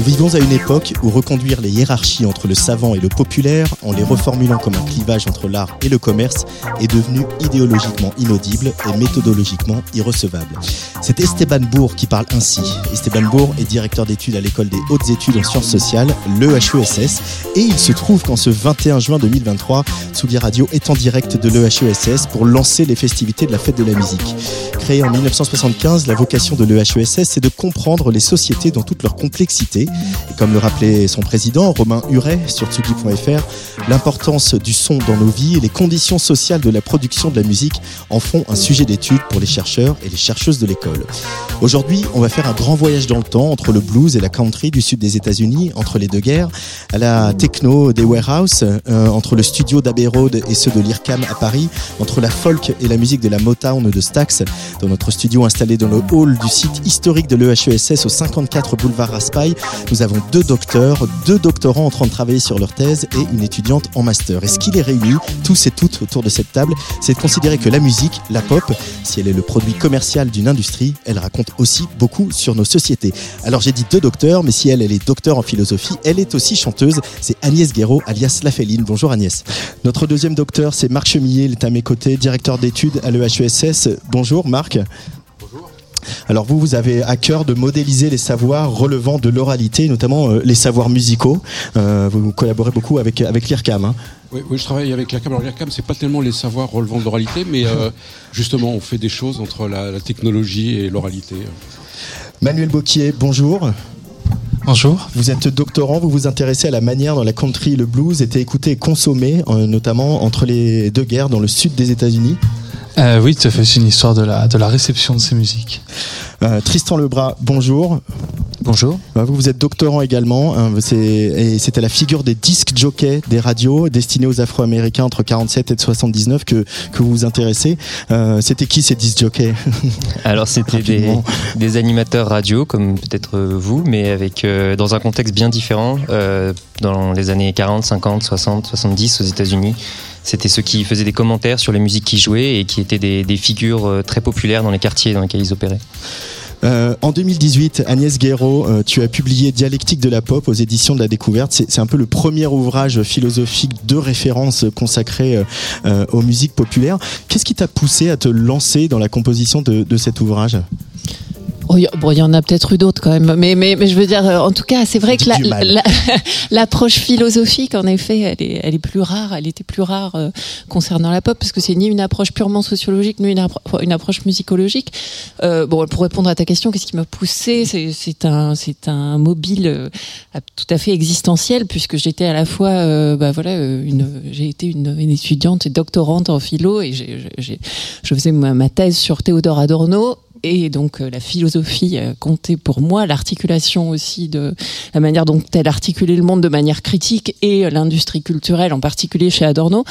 Nous vivons à une époque où reconduire les hiérarchies entre le savant et le populaire, en les reformulant comme un clivage entre l'art et le commerce, est devenu idéologiquement inaudible et méthodologiquement irrecevable. C'est Esteban Bourg qui parle ainsi. Esteban Bourg est directeur d'études à l'école des hautes études en sciences sociales, l'EHESS, et il se trouve qu'en ce 21 juin 2023, Tsugi Radio est en direct de l'EHESS pour lancer les festivités de la fête de la musique. Créée en 1975, la vocation de l'EHESS, c'est de comprendre les sociétés dans toute leur complexité et comme le rappelait son président, Romain Huret, sur tsugi.fr, l'importance du son dans nos vies et les conditions sociales de la production de la musique en font un sujet d'étude pour les chercheurs et les chercheuses de l'école. Aujourd'hui, on va faire un grand voyage dans le temps entre le blues et la country du sud des États-Unis, entre les deux guerres, à la techno des warehouses, euh, entre le studio d'Abbey Road et ceux de l'IRCAM à Paris, entre la folk et la musique de la Motown de Stax, dans notre studio installé dans le hall du site historique de l'EHESS au 54 boulevard Raspail, nous avons deux docteurs, deux doctorants en train de travailler sur leur thèse et une étudiante en master. Et ce qui les réunit, tous et toutes autour de cette table, c'est de considérer que la musique, la pop, si elle est le produit commercial d'une industrie, elle raconte aussi beaucoup sur nos sociétés. Alors j'ai dit deux docteurs, mais si elle, est docteur en philosophie, elle est aussi chanteuse. C'est Agnès Guéraud, alias La Féline. Bonjour Agnès. Notre deuxième docteur, c'est Marc Chemillet, il est à mes côtés, directeur d'études à l'EHESS. Bonjour Marc. Alors vous, vous avez à cœur de modéliser les savoirs relevant de l'oralité, notamment euh, les savoirs musicaux. Euh, vous collaborez beaucoup avec, avec l'IRCAM. Hein. Oui, oui, je travaille avec l'IRCAM. Alors l'IRCAM, c'est pas tellement les savoirs relevant de l'oralité, mais euh, justement, on fait des choses entre la, la technologie et l'oralité. Manuel Boquier, bonjour. Bonjour. Vous êtes doctorant, vous vous intéressez à la manière dont la country et le blues étaient écoutés et consommés, euh, notamment entre les deux guerres dans le sud des États-Unis. Euh, oui, tout à fait. C'est une histoire de la, de la réception de ces musiques. Euh, Tristan Lebras, bonjour. Bonjour. Euh, Vous, vous êtes doctorant également. hein, c'est- et c'était la figure des disques jockeys des radios destinés aux Afro-Américains entre 47 et 79 que, que vous vous intéressez. Euh, c'était qui ces disques jockeys Alors c'était des, animateurs radio comme peut-être vous, mais avec euh, dans un contexte bien différent. euh, dans les années 40, 50, 60, 70 aux États-Unis, c'était ceux qui faisaient des commentaires sur les musiques qu'ils jouaient et qui étaient des, des figures très populaires dans les quartiers dans lesquels ils opéraient. Euh, en 2018, Agnès Guéraud, euh, tu as publié Dialectique de la pop aux éditions de la Découverte. C'est un peu le premier ouvrage philosophique de référence consacré euh, aux musiques populaires. Qu'est-ce qui t'a poussé à te lancer dans la composition de cet ouvrage? Oh, il bon, il y en a peut-être eu d'autres quand même, mais, mais, mais je veux dire, euh, en tout cas, c'est vrai que la- mal. la- l'approche philosophique, en effet, elle est, elle est plus rare, elle était plus rare euh, concernant la pop, parce que c'est ni une approche purement sociologique, ni une, appro- une approche musicologique. Euh, bon, pour répondre à ta question, qu'est-ce qui m'a poussé? C'est c'est un, c'est un mobile euh, tout à fait existentiel, puisque j'étais à la fois, euh, bah voilà, euh, j'ai été une, une étudiante et doctorante en philo, et j'ai, j'ai- je faisais ma, ma thèse sur Théodore Adorno. Et donc euh, la philosophie euh, comptait pour moi, l'articulation aussi de la manière dont elle articulait le monde de manière critique et euh, l'industrie culturelle, en particulier chez Adorno.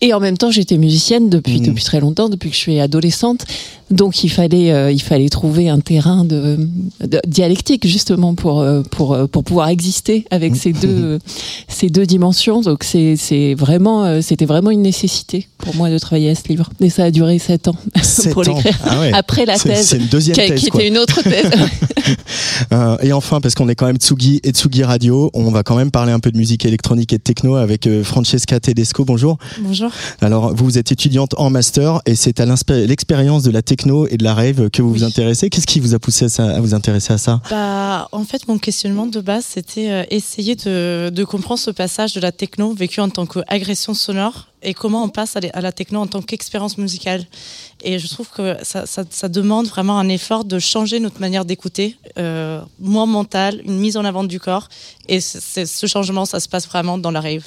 Et en même temps, j'étais musicienne depuis Mhm. depuis très longtemps, depuis que je suis adolescente. Donc il fallait euh, il fallait trouver un terrain de, de dialectique justement pour euh, pour euh, pour pouvoir exister avec ces deux ces deux dimensions. Donc c'est c'est vraiment c'était vraiment une nécessité pour moi de travailler à ce livre. Et ça a duré sept ans Sept pour l'écrire. Ah ouais. Après la thèse, C'est une deuxième qui, thèse. qui était une autre thèse. Euh, et enfin, parce qu'on est quand même Tsugi et Tsugi Radio, on va quand même parler un peu de musique électronique et de techno avec Francesca Tedesco. Bonjour. Bonjour. Alors, vous êtes étudiante en master et c'est à l'expérience de la techno et de la rave que vous vous intéressez. Qu'est-ce qui vous a poussé à, ça- à vous intéresser à ça? Bah, en fait, mon questionnement de base, c'était euh, essayer de, de comprendre ce passage de la techno vécu en tant qu'agression sonore et comment on passe à, la techno en tant qu'expérience musicale. Et je trouve que ça, ça- ça demande vraiment un effort de changer notre manière d'écouter, euh, moins mental, une mise en avant du corps. Et ce changement, ça se passe vraiment dans la rave.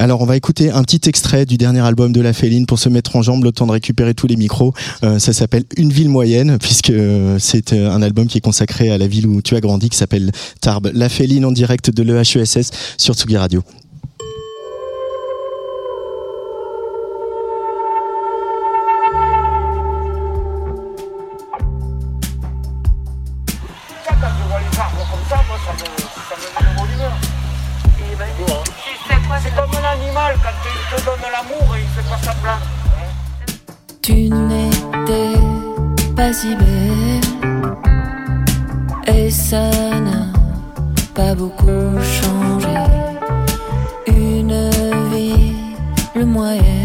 Alors, on va écouter un petit extrait du dernier album de La Féline pour se mettre en jambe, le temps de récupérer tous les micros. Euh, ça s'appelle Une ville moyenne, puisque euh, c'est euh, un album qui est consacré à la ville où tu as grandi, qui s'appelle Tarbes. La Féline en direct de l'EHESS sur Tsugi Radio. Les arbres bonne humeur. C'est comme un animal, quand il te donne l'amour et il fait pas semblant. Tu n'étais pas si belle et ça n'a pas beaucoup changé. Une vie, le moyenne,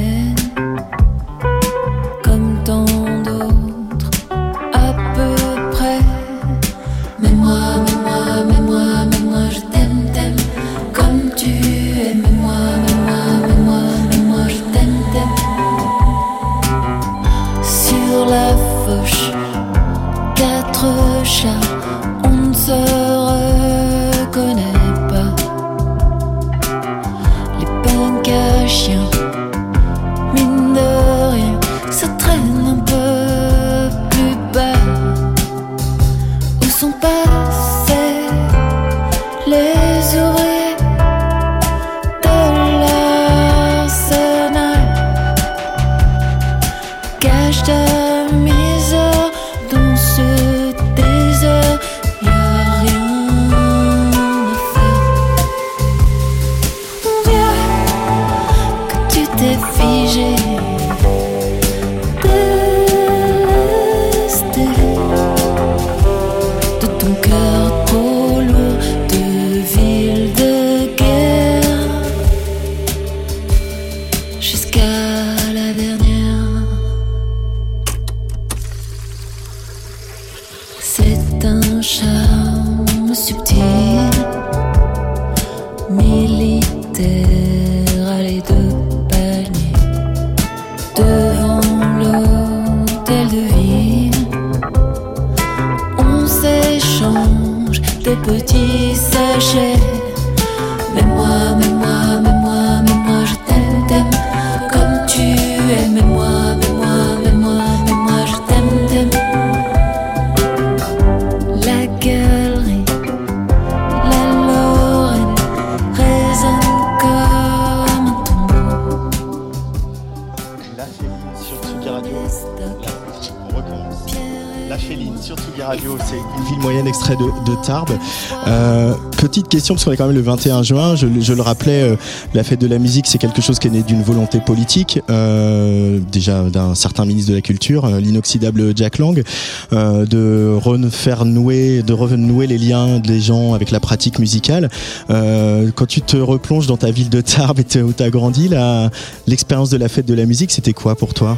parce qu'on est quand même le 21 juin, je, le rappelais, euh, la fête de la musique, c'est quelque chose qui est né d'une volonté politique, euh, déjà d'un certain ministre de la Culture, euh, l'inoxydable Jack Lang, de nouer, de renouer les liens des gens avec la pratique musicale. Quand tu te replonges dans ta ville de Tarbes et où tu as grandi, l'expérience de la fête de la musique, c'était quoi pour toi?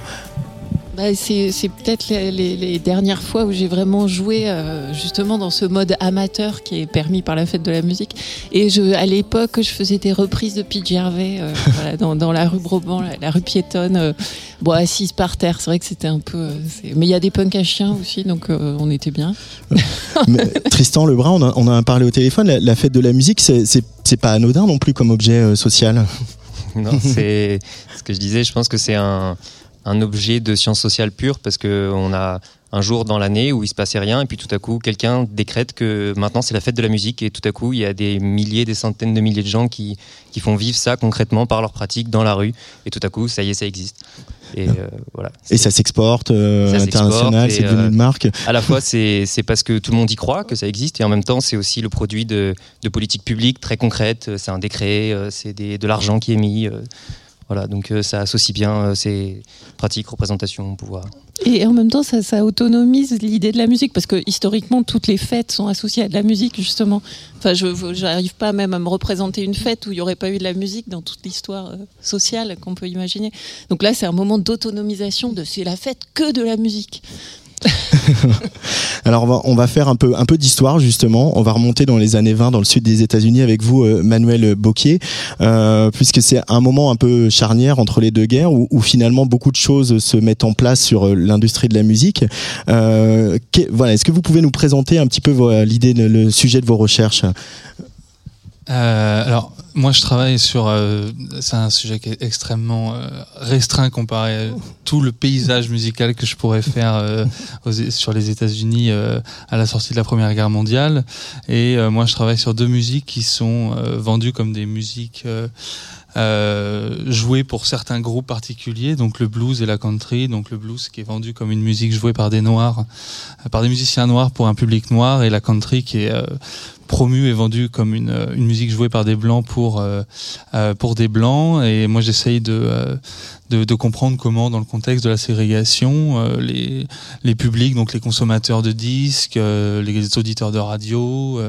Bah, c'est peut-être les, les- les dernières fois où j'ai vraiment joué euh, justement dans ce mode amateur qui est permis par la fête de la musique. Et je, à l'époque, je faisais des reprises de Pete Gervais euh, voilà, dans, dans la rue Broban, la, la rue piétonne, euh, bon, assise par terre. C'est vrai que c'était un peu. euh, mais il y a des punks à chiens aussi, donc euh, on était bien. Mais, Tristan Lebrun, on, a- on en a parlé au téléphone, la, la fête de la musique, c'est- pas anodin non plus comme objet euh, social? Non, c'est ce que je disais. Je pense que c'est un, un objet de science sociale pure parce que on a un jour dans l'année où il se passait rien et puis tout à coup quelqu'un décrète que maintenant c'est la fête de la musique et tout à coup il y a des milliers, des centaines de milliers de gens qui, qui font vivre ça concrètement par leur pratique dans la rue et tout à coup ça y est ça existe. Et euh, voilà. Et ça s'exporte euh, international, c'est devenu euh, une marque. À la fois, c'est parce que tout le monde y croit que ça existe, et en même temps, c'est aussi le produit de, de politiques publiques très concrètes. C'est un décret, euh, c'est de l'argent qui est mis. euh, Voilà, donc euh, ça associe bien euh, ces pratiques, représentations, pouvoir. Et en même temps, ça, autonomise l'idée de la musique, parce que historiquement, toutes les fêtes sont associées à de la musique, justement. Enfin, je n'arrive pas même à me représenter une fête où il n'y aurait pas eu de la musique dans toute l'histoire euh, sociale qu'on peut imaginer. Donc là, c'est un moment d'autonomisation de c'est la fête que de la musique. Alors on va, faire un peu, un peu d'histoire justement. On va remonter dans les années 20 dans le sud des États-Unis avec vous, euh, Manuel Bocquier, euh, puisque c'est un moment un peu charnière entre les deux guerres où, finalement beaucoup de choses se mettent en place sur euh, l'industrie de la musique. Voilà, est-ce que vous pouvez nous présenter un petit peu l'idée, le sujet de vos recherches? Alors, moi, je travaille sur. Euh, c'est un sujet qui est extrêmement euh, restreint comparé à tout le paysage musical que je pourrais faire euh, sur les États-Unis à la sortie de la Première Guerre mondiale. Et moi, je travaille sur deux musiques qui sont vendues comme des musiques. Euh, jouées pour certains groupes particuliers, donc le blues et la country, donc le blues qui est vendu comme une musique jouée par des noirs, par des musiciens noirs pour un public noir, et la country qui est promu et vendu comme une, euh, une, musique jouée par des blancs pour euh, euh pour des blancs. Et moi j'essaye de, de, de comprendre comment dans le contexte de la ségrégation les les publics donc les consommateurs de disques les auditeurs de radio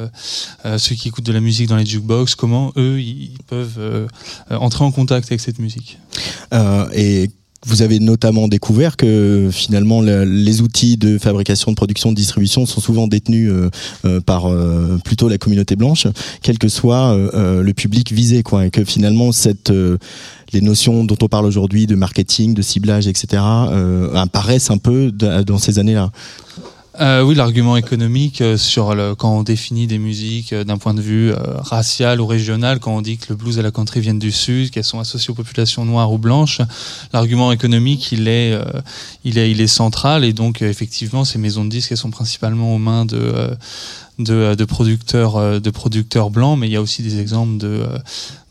ceux qui écoutent de la musique dans les jukebox comment eux ils peuvent entrer en contact avec cette musique. Et vous avez notamment découvert que finalement les outils de fabrication, de production, de distribution sont souvent détenus euh, euh, par euh, plutôt la communauté blanche, quel que soit le public visé, quoi, et que finalement cette les notions dont on parle aujourd'hui de marketing, de ciblage, etc., apparaissent un peu dans ces années-là. Euh, oui, l'argument économique euh, sur le, quand on définit des musiques euh, d'un point de vue euh, racial ou régional, quand on dit que le blues et la country viennent du sud, qu'elles sont associées aux populations noires ou blanches, l'argument économique il est, il est, il est central. Et donc effectivement ces maisons de disques elles sont principalement aux mains de de, de, producteurs euh, de producteurs blancs, mais il y a aussi des exemples de, euh,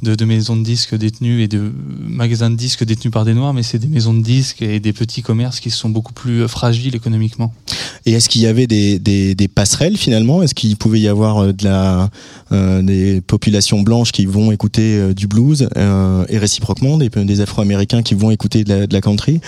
de, de, maisons de disques détenues et de magasins de disques détenus par des noirs, mais c'est des maisons de disques et des petits commerces qui sont beaucoup plus euh, fragiles économiquement. Et est-ce qu'il y avait des, des, des passerelles finalement? Est-ce qu'il pouvait y avoir de la, euh, des populations blanches qui vont écouter euh, du blues euh, et réciproquement des, des Afro-Américains qui vont écouter de la, de la country?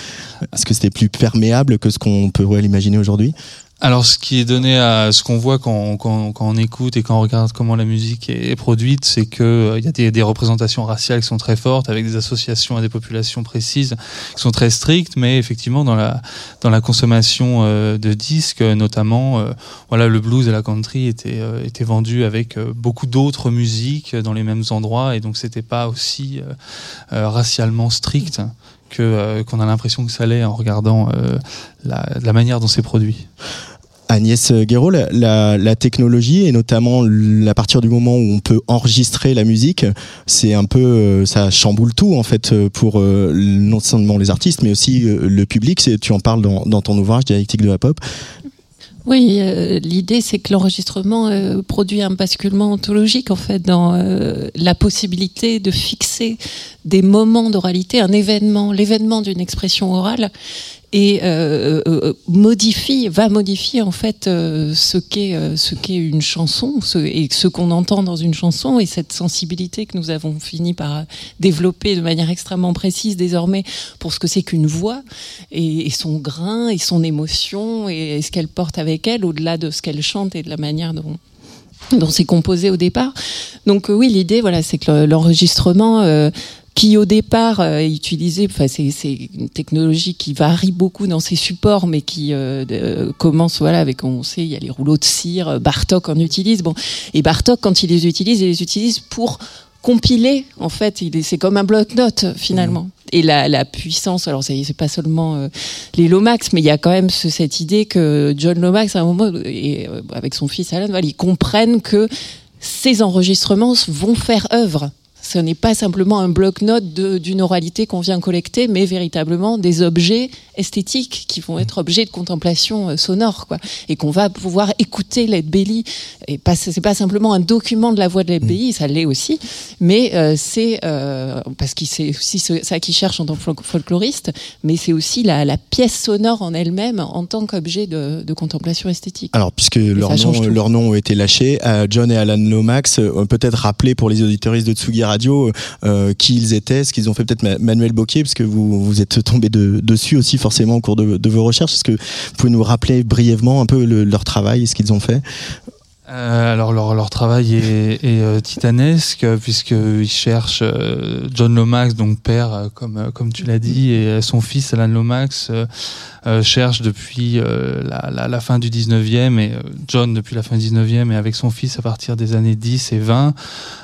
Est-ce que c'était plus perméable que ce qu'on pourrait l'imaginer aujourd'hui? Alors, ce qui est donné à ce qu'on voit quand, quand, quand, on écoute et quand on regarde comment la musique est, produite, c'est que euh, y a des, des, représentations raciales qui sont très fortes, avec des associations à des populations précises qui sont très strictes, mais effectivement dans la dans la consommation euh, de disques, notamment, euh, voilà, le blues et la country étaient étaient vendus avec beaucoup d'autres musiques dans les mêmes endroits, et donc c'était pas aussi racialement strict euh, qu'on a l'impression que ça l'est en regardant euh, la, manière dont c'est produit. Agnès Guéraud, la, la, technologie et notamment à partir du moment où on peut enregistrer la musique, c'est un peu euh, ça chamboule tout en fait pour non seulement les artistes mais aussi le public. Tu en parles dans, dans ton ouvrage Dialectique de la pop. Oui, euh, l'idée c'est que l'enregistrement euh, produit un basculement ontologique en fait dans euh, la possibilité de fixer des moments d'oralité, un événement, l'événement d'une expression orale et euh, euh, euh, modifie, va modifier en fait ce qu'est ce qu'est une chanson ce, et ce qu'on entend dans une chanson et cette sensibilité que nous avons fini par développer de manière extrêmement précise désormais pour ce que c'est qu'une voix et, et, son grain et son émotion et, et ce qu'elle porte avec elle au-delà de ce qu'elle chante et de la manière dont dont c'est composé au départ. Donc oui, l'idée, voilà, c'est que l'enregistrement euh, qui au départ euh, utilisait, enfin c'est, une technologie qui varie beaucoup dans ses supports, mais qui euh, euh, commence voilà avec on sait il y a les rouleaux de cire, Bartok en utilise bon et Bartok quand il les utilise, il les utilise pour compiler en fait, il est, c'est comme un bloc-notes finalement. Mmh. Et la, la, puissance, alors c'est, pas seulement euh, les Lomax, mais il y a quand même ce, cette idée que John Lomax à un moment et avec son fils Alan, voilà, ils comprennent que ces enregistrements vont faire œuvre ce n'est pas simplement un bloc-notes d'une oralité qu'on vient collecter, mais véritablement des objets esthétiques qui vont être objets de contemplation euh, sonore, quoi, et qu'on va pouvoir écouter Led Belly. Et pas, c'est pas simplement un document de la voix de Led Belly, ça l'est aussi, mais euh, c'est euh, parce qu'il c'est aussi ça qu'il cherche en tant que fol- folkloriste, mais c'est aussi la, la pièce sonore en elle-même en tant qu'objet de, de contemplation esthétique. Alors, puisque noms, tout. leurs noms ont été lâchés, euh, John et Alan Lomax, peut-être rappeler pour les auditoristes de Tsugi Radio euh, qui ils étaient, ce qu'ils ont fait, peut-être Ma- Manuel Bocquier, parce que vous, vous êtes tombé de- dessus aussi forcément au cours de, vos recherches. Est-ce que vous pouvez nous rappeler brièvement un peu le- leur travail et ce qu'ils ont fait? Euh, alors leur, leur travail est, est, euh, titanesque euh, puisqu'ils cherchent euh, John Lomax, donc père, euh, comme, euh, comme tu l'as dit, et son fils Alan Lomax cherche depuis la, la, la fin du 19e, et John depuis la fin du 19e, et avec son fils à partir des années 10 et 20,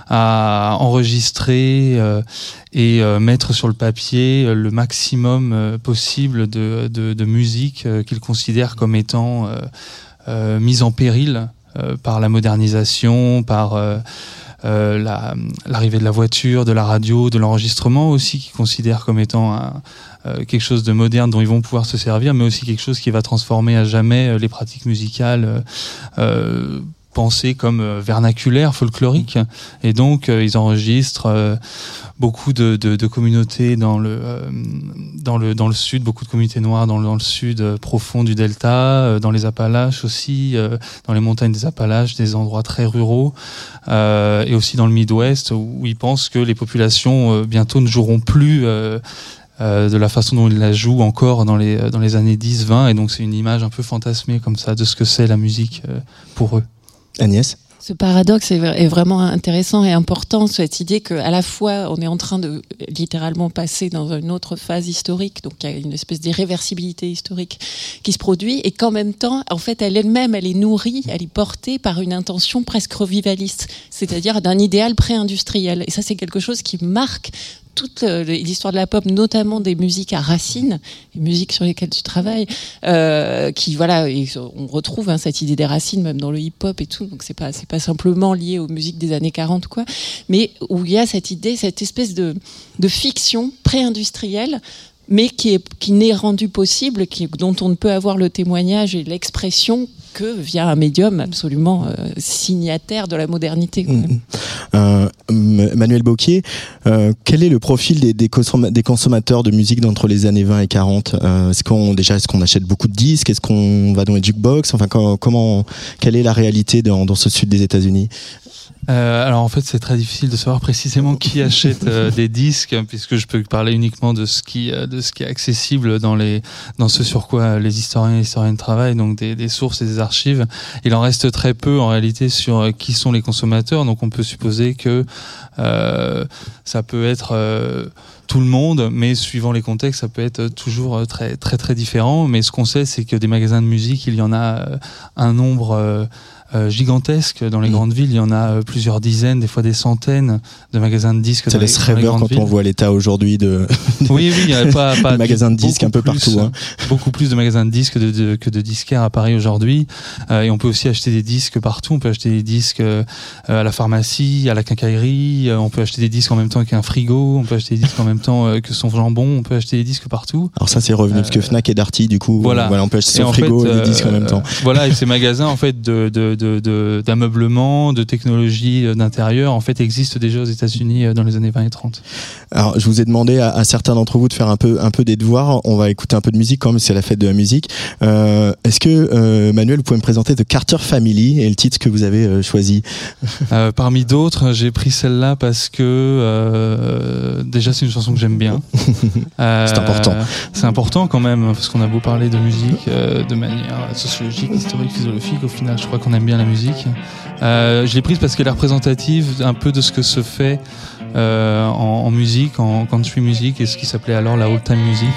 à enregistrer et mettre sur le papier le maximum possible de, de, de musique qu'ils considèrent comme étant mise en péril par la modernisation, par euh, euh, la- l'arrivée de la voiture, de la radio, de l'enregistrement aussi, qu'ils considèrent comme étant euh, quelque chose de moderne dont ils vont pouvoir se servir, mais aussi quelque chose qui va transformer à jamais euh, les pratiques musicales euh, pensées comme euh, vernaculaires, folkloriques. Et donc, euh, ils enregistrent euh, beaucoup de, communautés dans le, dans, le, dans le sud, beaucoup de communautés noires dans le, dans le sud profond du delta, dans les Appalaches aussi, dans les montagnes des Appalaches, des endroits très ruraux, et aussi dans le Midwest, où ils pensent que les populations bientôt ne joueront plus. de la façon dont ils la jouent encore dans les, dans les années 10-20 et donc c'est une image un peu fantasmée comme ça de ce que c'est la musique pour eux. Agnès Ce paradoxe est, vra- est vraiment intéressant et important, cette idée qu'à la fois on est en train de littéralement passer dans une autre phase historique, donc il y a une espèce d'irréversibilité historique qui se produit, et qu'en même temps, en fait, elle elle-même, elle est nourrie, elle est portée par une intention presque revivaliste, c'est-à-dire d'un idéal pré-industriel. Et ça, c'est quelque chose qui marque toute euh, l'histoire de la pop, notamment des musiques à racines, les musiques sur lesquelles tu travailles, euh, qui voilà, on retrouve hein, cette idée des racines même dans le hip-hop et tout. Donc c'est pas c'est pas simplement lié aux musiques des années 40 quoi, mais où il y a cette idée, cette espèce de fiction pré-industrielle mais qui est qui n'est rendue possible, qui, dont on ne peut avoir le témoignage et l'expression que via un médium absolument euh, signataire de la modernité. quoi. Euh, Manuel Bocquier, euh, quel est le profil des, des, consom- des consommateurs de musique d'entre les années 20 et 40 euh, Est-ce qu'on déjà est-ce qu'on achète beaucoup de disques? Est-ce qu'on va dans les jukebox? Enfin, co- comment quelle est la réalité dans, dans ce sud des États-Unis? Euh, alors en fait, c'est très difficile de savoir précisément qui achète euh, des disques, puisque je peux parler uniquement de ce qui euh, de ce qui est accessible dans les dans ce sur quoi les historiens et les historiennes travaillent, donc des, des sources et des archives. Il en reste très peu en réalité sur euh, qui sont les consommateurs. Donc on peut supposer que euh, ça peut être euh, tout le monde, mais suivant les contextes, ça peut être toujours très très très différent. Mais ce qu'on sait, c'est que des magasins de musique, il y en a un nombre euh, euh, gigantesque dans les Mm. grandes villes. Il y en a euh, plusieurs dizaines, des fois des centaines de magasins de disques. Ça dans laisse les rêveur quand villes. on voit l'état aujourd'hui de, Oui, oui, il a pas, pas de magasins de disques un peu plus, partout. hein. Beaucoup plus de magasins de disques de, de- que de disquaires à Paris aujourd'hui. Euh, et on peut aussi acheter des disques partout. On peut acheter des disques euh, à la pharmacie, à la quincaillerie. Euh, on peut acheter des disques en même temps qu'un frigo. On peut acheter des disques en même temps euh, que son jambon. On peut acheter des disques partout. Alors ça c'est revenu parce que Fnac et Darty du coup Voilà. on peut acheter Et son frigo fait, et des disques en même euh, temps. Voilà, et ces magasins en fait de de de de- d'ameublement, de, technologie euh, d'intérieur en fait existent déjà aux États-Unis euh, dans les années 20 et 30. Alors, je vous ai demandé à, à certains d'entre vous de faire un peu, un peu des devoirs. On va écouter un peu de musique quand même, c'est la fête de la musique. Euh, Est-ce que, euh, Manuel, vous pouvez me présenter The Carter Family et le titre que vous avez euh, choisi? Parmi d'autres, j'ai pris celle-là parce que déjà c'est une chanson que j'aime bien. C'est important. C'est important quand même parce qu'on a beau parler de musique de manière sociologique, historique, philosophique. Au final, je crois qu'on aime bien la musique. Euh, je l'ai prise parce qu'elle est représentative un peu de ce que se fait euh, en, en musique, en country music et ce qui s'appelait alors la old time music.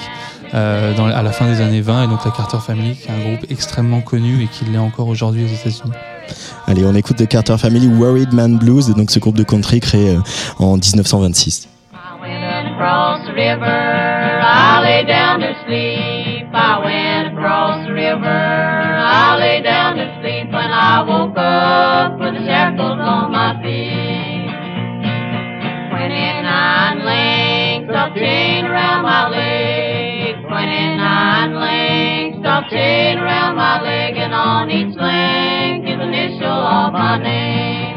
euh, dans, à la fin des années 20 et donc la Carter Family qui est un groupe extrêmement connu et qui l'est encore aujourd'hui aux États-Unis. Allez, on écoute The Carter Family Worried Man Blues, donc ce groupe de country créé en 1926. across the river. I lay down to sleep. I went across the river. Up with the shackles on my feet. Twenty-nine links of chain around my legs. Twenty-nine pearl chain around my leg, and on each link is initial of my name.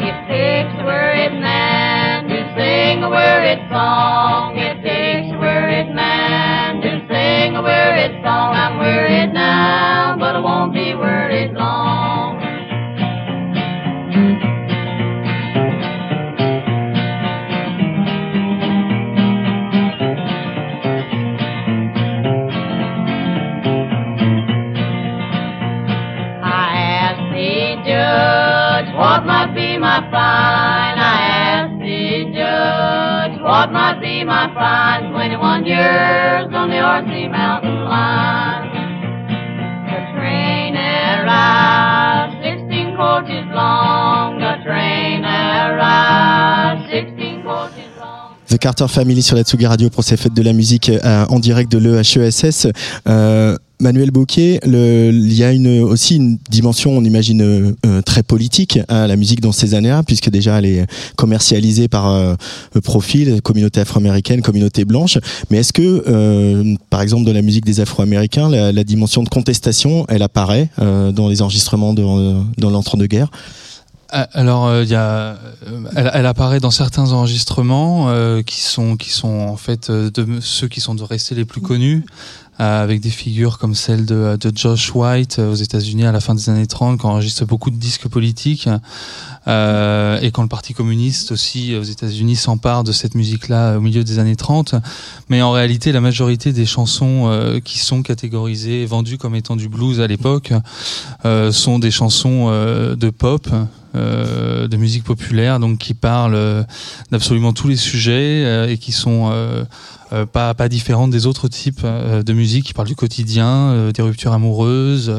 It takes a worried man to sing a worried song. It takes a worried man to sing a worried song. I'm worried now, what might be my fine. 21 years on the RC mountain line. The train arrived 16 coaches long. Carter Family sur la Tsugi Radio pour ces fêtes de la musique euh, en direct de l'EHESS. Euh, Manuel Bocquet, le- il y a aussi une dimension, on imagine, euh, très politique à la musique dans ces années-là, puisque déjà elle est commercialisée par profil, communauté afro-américaine, communauté blanche. Mais est-ce que, par exemple, dans la musique des Afro-Américains, la, dimension de contestation, elle apparaît dans les enregistrements de- dans l'entre-deux-guerres? Alors, euh, il euh, elle, elle apparaît dans certains enregistrements euh, qui sont qui sont en fait euh, de ceux qui sont de restés les plus connus, avec des figures comme celle de, de Josh White aux États-Unis à la fin des années 30, qui enregistre beaucoup de disques politiques, et quand le Parti communiste aussi aux États-Unis s'empare de cette musique-là au milieu des années 30. Mais en réalité, la majorité des chansons qui sont catégorisées vendues comme étant du blues à l'époque sont des chansons de pop euh, de musique populaire, donc qui parlent euh, d'absolument tous les sujets euh, et qui sont pas pas différentes des autres types de musique, qui parlent du quotidien, des ruptures amoureuses,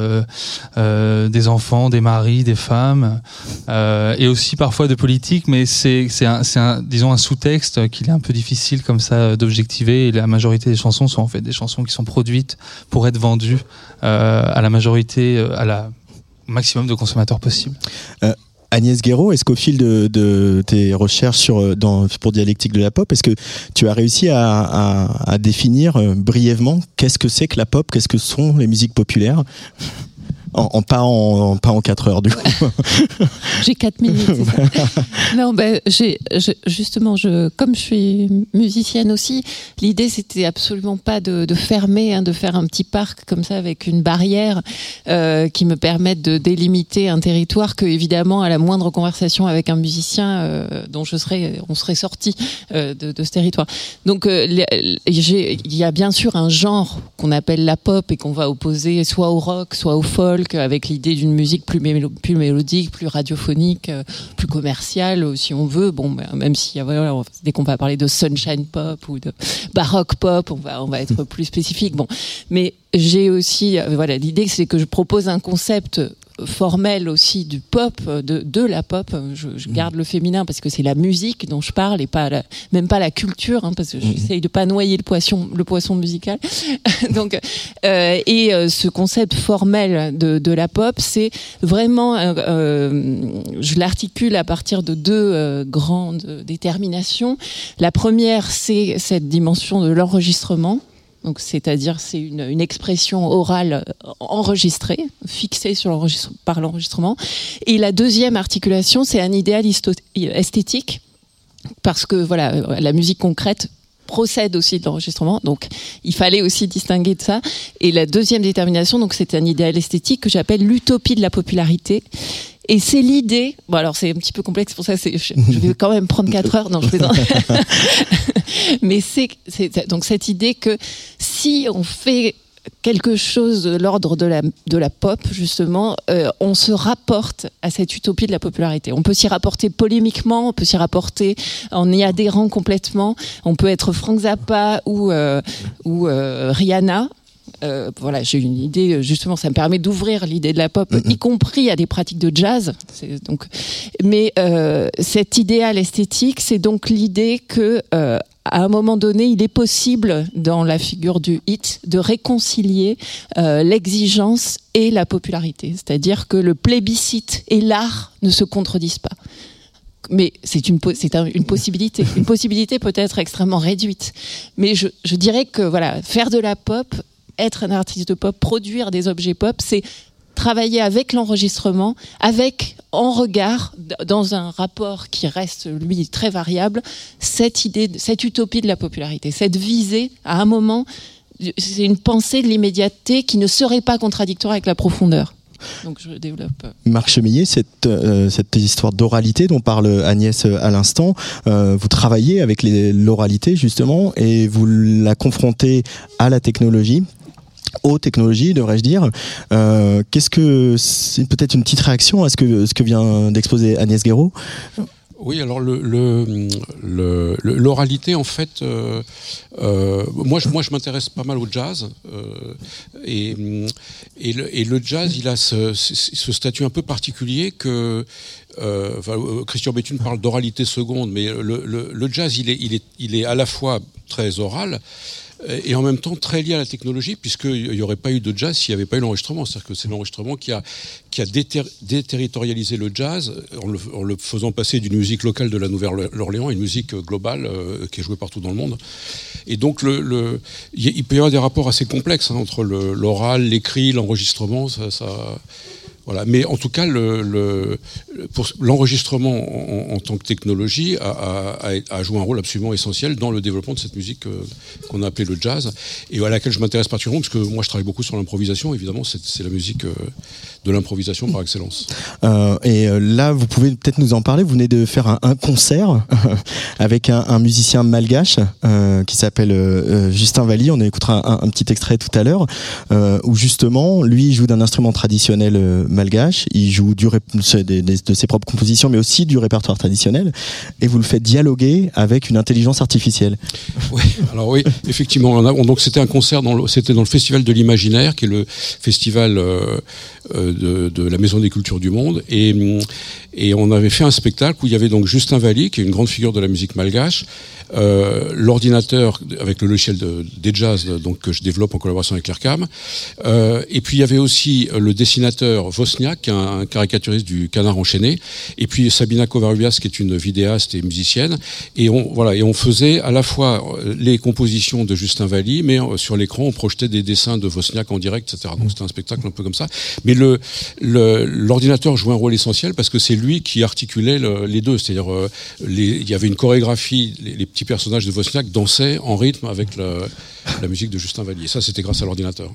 des enfants, des maris, des femmes, et aussi parfois de politique. Mais c'est un, sous-texte qu'il est un peu difficile comme ça d'objectiver. La majorité des chansons sont en fait des chansons qui sont produites pour être vendues à la majorité, à la maximum de consommateurs possible. Agnès Guéraud, est-ce qu'au fil de, tes recherches sur, euh, pour Dialectique de la pop, est-ce que tu as réussi à définir euh, brièvement qu'est-ce que c'est que la pop, qu'est-ce que sont les musiques populaires? En, en- pas, en, pas en 4 heures du coup. J'ai 4 minutes. ça non, ben, j'ai, justement, je, comme je suis musicienne aussi, l'idée c'était absolument pas de, de fermer, hein, de faire un petit parc comme ça avec une barrière euh, qui me permette de délimiter un territoire que évidemment à la moindre conversation avec un musicien euh, dont je serais, on serait sorti euh, de, de ce territoire. Donc il y a bien sûr un genre qu'on appelle la pop et qu'on va opposer soit au rock, soit au folk, avec l'idée d'une musique plus, mélo- plus mélodique, plus radiophonique, euh, plus commerciale euh, si on veut. Bon, ben, même si voilà, dès qu'on va parler de sunshine pop ou de baroque pop, on va on va être plus spécifique. Bon, mais j'ai aussi euh, voilà l'idée c'est que je propose un concept formel aussi du pop, euh, de, de la pop. Je, je garde le féminin parce que c'est la musique dont je parle et pas la- même pas la culture, hein, parce que j'essaye de pas noyer le poisson, le poisson musical. Donc, euh, et euh, ce concept formel de, de la pop, c'est vraiment, euh, euh, je l'articule à partir de deux euh, grandes déterminations. La première, c'est cette dimension de l'enregistrement. C'est-à-dire, c'est une, expression orale euh, enregistrée, fixée par l'enregistrement. Et la deuxième articulation, c'est un idéal esthétique, parce que voilà, euh, la musique concrète procède aussi de l'enregistrement, donc il fallait aussi distinguer de ça. Et la deuxième détermination, donc c'est un idéal esthétique que j'appelle l'utopie de la popularité. Et c'est l'idée. Bon, alors c'est un petit peu complexe pour ça. Je, je vais quand même prendre 4 heures. Non, je plaisante. Mais c'est- donc cette idée que si on fait quelque chose de l'ordre de la, de la pop, justement, euh, on se rapporte à cette utopie de la popularité. On peut s'y rapporter polémiquement, on peut s'y rapporter en y adhérant complètement. On peut être Frank Zappa ou, euh, ou euh, Rihanna. Euh, voilà, j'ai une idée, justement, ça me permet d'ouvrir l'idée de la pop, y compris à des pratiques de jazz. Donc, mais euh, cet idéal esthétique, c'est donc l'idée que euh, à un moment donné, il est possible, dans la figure du hit, de réconcilier euh, l'exigence et la popularité. C'est-à-dire que le plébiscite et l'art ne se contredisent pas. Mais c'est une, po- c'est un- une possibilité. Une possibilité peut-être extrêmement réduite. Mais je, je dirais que voilà, faire de la pop, être un artiste de pop, produire des objets pop, c'est travailler avec l'enregistrement, avec en regard, dans un rapport qui reste lui très variable, cette idée, cette utopie de la popularité, cette visée à un moment, c'est une pensée de l'immédiateté qui ne serait pas contradictoire avec la profondeur. Donc je développe. Marc Chemillet, cette, euh, cette histoire d'oralité dont parle Agnès euh, à l'instant, euh, vous travaillez avec l'oralité justement et vous la confrontez à la technologie aux technologies, devrais-je dire. Euh, Qu'est-ce que c'est peut-être une petite réaction à ce que ce que vient d'exposer Agnès Guéraud? Oui, alors le, le, le- l'oralité, en fait, euh, euh, moi, je, moi, je m'intéresse pas mal au jazz. et, et, le, jazz, il a ce, statut un peu particulier que. enfin, Christian Béthune parle d'oralité seconde, mais le, le- le jazz, il est, il, est, il est à la fois très oral et en même temps très lié à la technologie, puisqu'il n'y aurait pas eu de jazz s'il n'y avait pas eu l'enregistrement. C'est-à-dire que c'est l'enregistrement qui a, déterritorialisé le jazz en le, faisant passer d'une musique locale de la Nouvelle-Orléans à une musique euh, globale euh, qui est jouée partout dans le monde. Et donc, il peut y avoir des rapports assez complexes hein, entre l'oral, l'écrit, l'enregistrement. Voilà. Mais en tout cas, le, le- l'enregistrement en, en tant que technologie a, a- a- a joué un rôle absolument essentiel dans le développement de cette musique euh, qu'on a appelée le jazz, et à laquelle je m'intéresse particulièrement, parce que moi je travaille beaucoup sur l'improvisation, évidemment, c'est c'est la musique euh, de l'improvisation par excellence. Euh, et euh, là, vous pouvez peut-être nous en parler. Vous venez de faire un, un concert avec un, un musicien malgache euh, qui s'appelle euh, Justin Valli. On écoutera un, un petit extrait tout à l'heure où justement, lui, il joue d'un instrument traditionnel malgache. Il joue du rép- c'est des- des- de ses propres compositions, mais aussi du répertoire traditionnel. Et vous le faites dialoguer avec une intelligence artificielle. Oui, alors oui, effectivement, on a- on- donc c'était un concert dans le, c'était dans le festival de l'imaginaire, qui est le festival de, la Maison des Cultures du Monde, et, et on avait fait un spectacle où il y avait donc Justin Valli, qui est une grande figure de la musique malgache, euh, l'ordinateur avec le logiciel de, des jazz euh, donc que je développe en collaboration avec l'ERCAM, euh, et puis il y avait aussi le dessinateur Vosniak, un, un caricaturiste du Canard enchaîné, et puis Sabina Kovarubias, qui est une vidéaste et musicienne, et on voilà et on faisait à la fois euh, les compositions de Justin Valli, mais euh, sur l'écran on projetait des dessins de Vosniak en direct, etc. Donc c'était un spectacle un peu comme ça. Mais le- l'ordinateur jouait un rôle essentiel parce que c'est lui qui articulait le- les deux, c'est-à-dire euh, il y avait une chorégraphie, les, petits personnages de Vosniak dansaient en rythme avec la musique de Justin Valli. Et ça c'était grâce à l'ordinateur.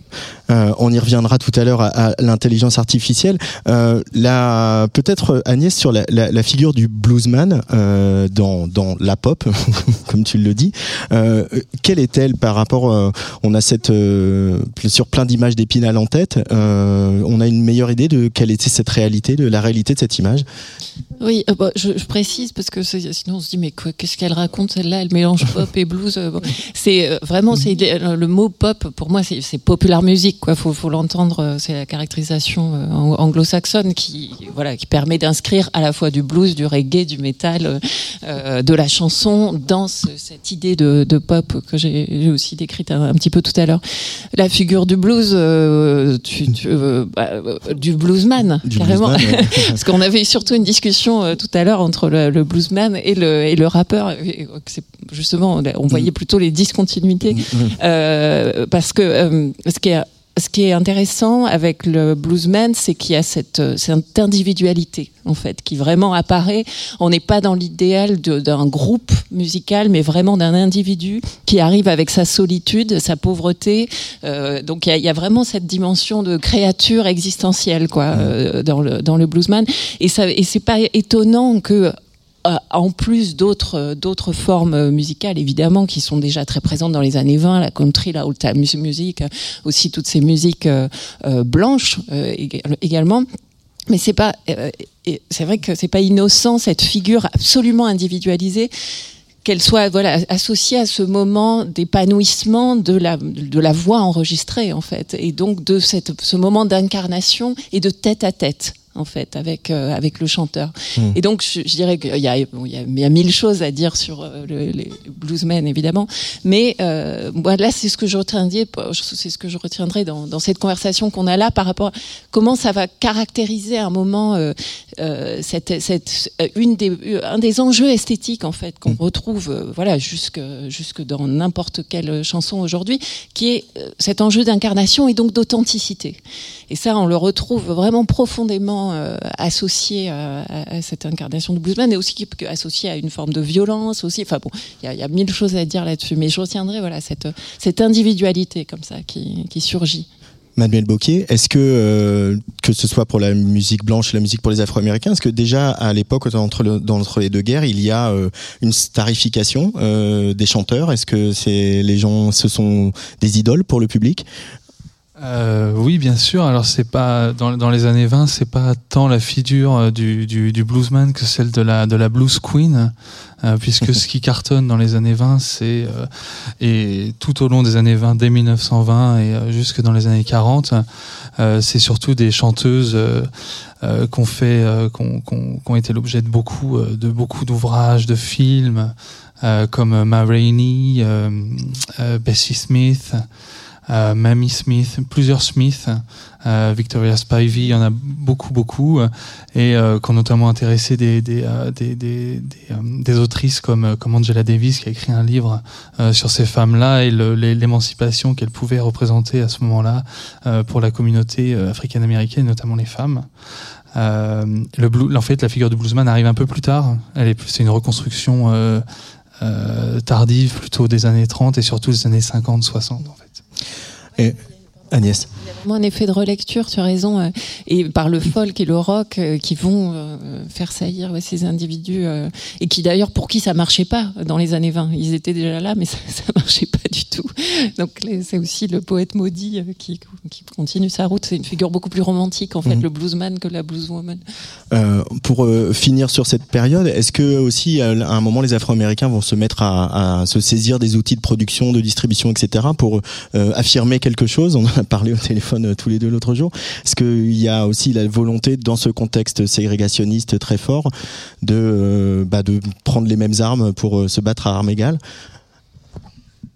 Euh, on y reviendra tout à l'heure à, l'intelligence artificielle. Euh, peut-être Agnès sur la, figure du bluesman euh, dans, dans la pop, comme tu le dis. Quelle est-elle par rapport On a cette sur plein d'images d'épinal en tête. on a une meilleure idée de quelle était cette réalité, de la réalité de cette image? Oui, euh, bah, je, je précise parce que sinon on se dit mais qu'est-ce qu'elle raconte celle-là? Elle mélange pop et blues. euh, bon. C'est euh, vraiment c'est le, le mot pop pour moi c'est popular music quoi. Faut faut l'entendre. C'est la caractérisation ang- anglo-saxonne qui voilà qui permet d'inscrire à la fois du blues, du reggae, du métal, de la chanson dans ce- cette idée de, de pop que j'ai aussi décrite un, un petit peu tout à l'heure. La figure du blues, tu, tu, bah, du bluesman Du carrément. bluesman, ouais. Parce qu'on avait surtout une discussion euh, tout à l'heure entre le, le bluesman et le, et le rappeur. Et, euh, justement, on voyait plutôt les discontinuités. Euh, parce que euh, ce qui est ce qui est intéressant avec le bluesman, c'est qu'il y a cette, euh, cette individualité en fait qui vraiment apparaît. On n'est pas dans l'idéal d'un groupe musical, mais vraiment d'un individu qui arrive avec sa solitude, sa pauvreté. Euh, donc il y, a- il y a vraiment cette dimension de créature existentielle quoi euh, dans le dans le bluesman. Et ça et c'est pas étonnant que en plus d'autres euh, formes euh, musicales évidemment qui sont déjà très présentes dans les années 20 la country la old time music euh, aussi toutes ces musiques euh, euh, blanches euh, ég- également. Mais c'est pas euh, c'est vrai que c'est pas innocent cette figure absolument individualisée qu'elle soit voilà associée à ce moment d'épanouissement de la de la voix enregistrée en fait et donc de cette ce moment d'incarnation et de tête à tête en fait avec euh, avec le chanteur. Mm. Et donc je, je dirais qu'il y a bon, y y a mille choses à dire sur euh, le- les bluesmen évidemment, mais euh, moi là c'est ce que je retiendrai c'est ce que je retiendrai dans, dans cette conversation qu'on a là par rapport à comment ça va caractériser à un moment euh, cette, cette une des un des enjeux esthétiques en fait qu'on retrouve euh, voilà jusque jusque dans n'importe quelle chanson aujourd'hui qui est cet enjeu d'incarnation et donc d'authenticité et ça on le retrouve vraiment profondément euh, associé à, à- cette incarnation de bluesman et aussi associé à une forme de violence enfin bon il y a, mille choses à dire là-dessus mais je retiendrai voilà cette individualité comme ça qui, surgit. Manuel Bocquet, est-ce que, euh, que ce soit pour la musique blanche et la musique pour les Afro-Américains, est-ce que déjà à l'époque, entre, le- les deux guerres, il y a euh, une starification euh, des chanteurs? Est-ce que c'est les gens, ce sont des idoles pour le public? Euh, oui, bien sûr. Alors c'est pas dans, dans les années 20, c'est pas tant la figure euh, du, du, du bluesman que celle de la de la blues queen, euh, puisque ce qui cartonne dans les années 20, c'est euh, et tout au long des années 20, dès 1920 et euh, jusque dans les années 40, euh, c'est surtout des chanteuses qu'on fait, euh, qu'on qu'on qu'on été l'objet de beaucoup euh, de beaucoup d'ouvrages, de films, euh, comme Ma Rainey, Bessie Smith euh, Mamie Smith, plusieurs Smith, euh, Victoria Spivey, il y en a beaucoup, beaucoup, euh, et euh, qui ont notamment intéressé des, des, euh, des, des, des, euh, autrices comme, comme Angela Davis, qui a écrit un livre sur ces femmes-là et l'émancipation qu'elles pouvaient représenter à ce moment-là pour la communauté africaine-américaine, notamment les femmes. Le en fait, la figure du bluesman arrive un peu plus tard. C'est une reconstruction tardive, plutôt des années 30 et surtout des années 50-60 Eh, en fait. Et Agnès Moi, un effet de relecture, tu as raison, euh, et par le folk et le rock euh, qui vont euh, faire saillir ces individus, et qui d'ailleurs, pour qui ça marchait pas dans les années 20. Ils étaient déjà là, mais ça, ça marchait pas du tout. Donc c'est aussi le poète maudit qui, qui continue sa route. C'est une figure beaucoup plus romantique, en fait, Mhm. le bluesman que la blueswoman. Euh, pour euh, finir sur cette période, est-ce que aussi à un moment les Afro-Américains vont se mettre à, à se saisir des outils de production, de distribution, etc. pour euh, affirmer quelque chose? On a parlé au téléphone euh, tous les deux l'autre jour. Est-ce qu'il y a aussi la volonté dans ce contexte ségrégationniste très fort de euh, bah, prendre les mêmes armes pour euh, se battre à armes égales?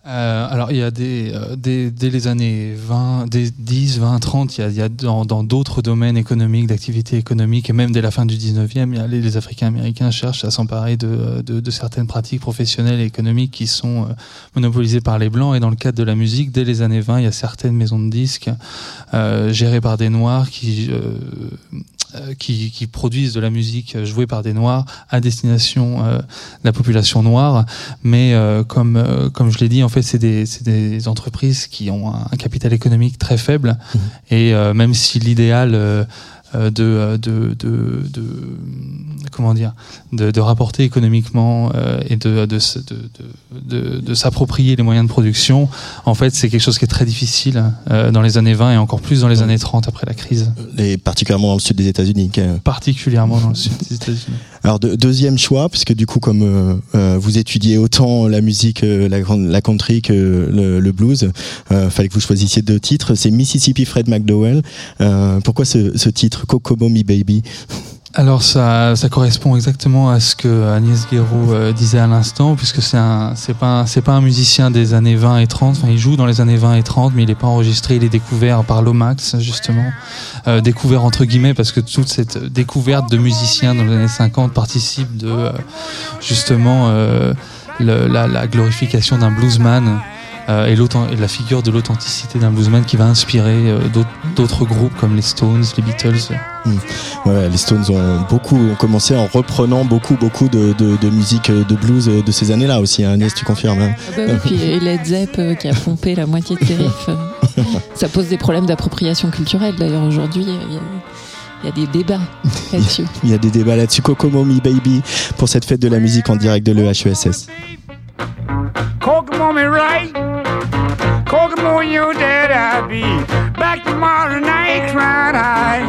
Euh, alors, il y a des, euh, dès, dès les années 20, des 10, 20, 30, il y a, il y a dans d'autres domaines économiques, d'activité économique, et même dès la fin du 19e, il y a les, les Africains américains cherchent à s'emparer de, de, de certaines pratiques professionnelles et économiques qui sont euh, monopolisées par les Blancs. Et dans le cadre de la musique, dès les années 20, il y a certaines maisons de disques euh, gérées par des Noirs qui, euh, qui, qui produisent de la musique euh, jouée par des Noirs à destination euh, de la population noire. Mais euh, comme, euh, comme je l'ai dit, en fait, c'est des, c'est des entreprises qui ont un, un capital économique très faible. Et euh, même si l'idéal euh, euh, de, euh, de, de, de, comment dire, de, de rapporter économiquement euh, et de, de, s'approprier les moyens de production, en fait, c'est quelque chose qui est très difficile euh, dans les années 20 et encore plus dans les années 30 après la crise. et particulièrement dans le sud des États-Unis euh. Particulièrement dans le sud des États-Unis. Alors de- deuxième choix, puisque du coup comme euh, euh, vous étudiez autant la musique, euh, la, grande- la country que le, le blues, euh, fallait que vous choisissiez deux titres. C'est Mississippi Fred McDowell. Euh, pourquoi ce, ce titre? Kokomo Me Baby Alors ça, correspond exactement à ce que Agnès Guéraud euh, disait à l'instant, puisque c'est pas, un- musicien des années 20 et 30. Enfin, il joue dans les années 20 et 30, mais il n'est pas enregistré. Il est découvert par Lomax justement, Euh, découvert entre guillemets parce que toute cette découverte de musiciens dans les années 50 participe de euh, justement la glorification d'un bluesman. Euh, et, la figure de l'authenticité d'un bluesman qui va inspirer euh, d'autres- groupes comme les Stones, les Beatles. Ouais, les Stones ont beaucoup ont commencé en reprenant beaucoup beaucoup de, de, de musique euh, de blues de ces années-là aussi. Hein, Agnès, tu confirmes hein Ah bah oui, puis et Led Zepp euh, qui a pompé la moitié de ses riffs. Ça pose des problèmes d'appropriation culturelle. D'ailleurs, aujourd'hui, il y, a- des débats là-dessus. Il y a des débats là-dessus. Kokomo Me Baby pour cette fête de la musique en direct de l'EHESS. Kokomo me right. Kokomo, you dead I be. Back tomorrow night, crying high.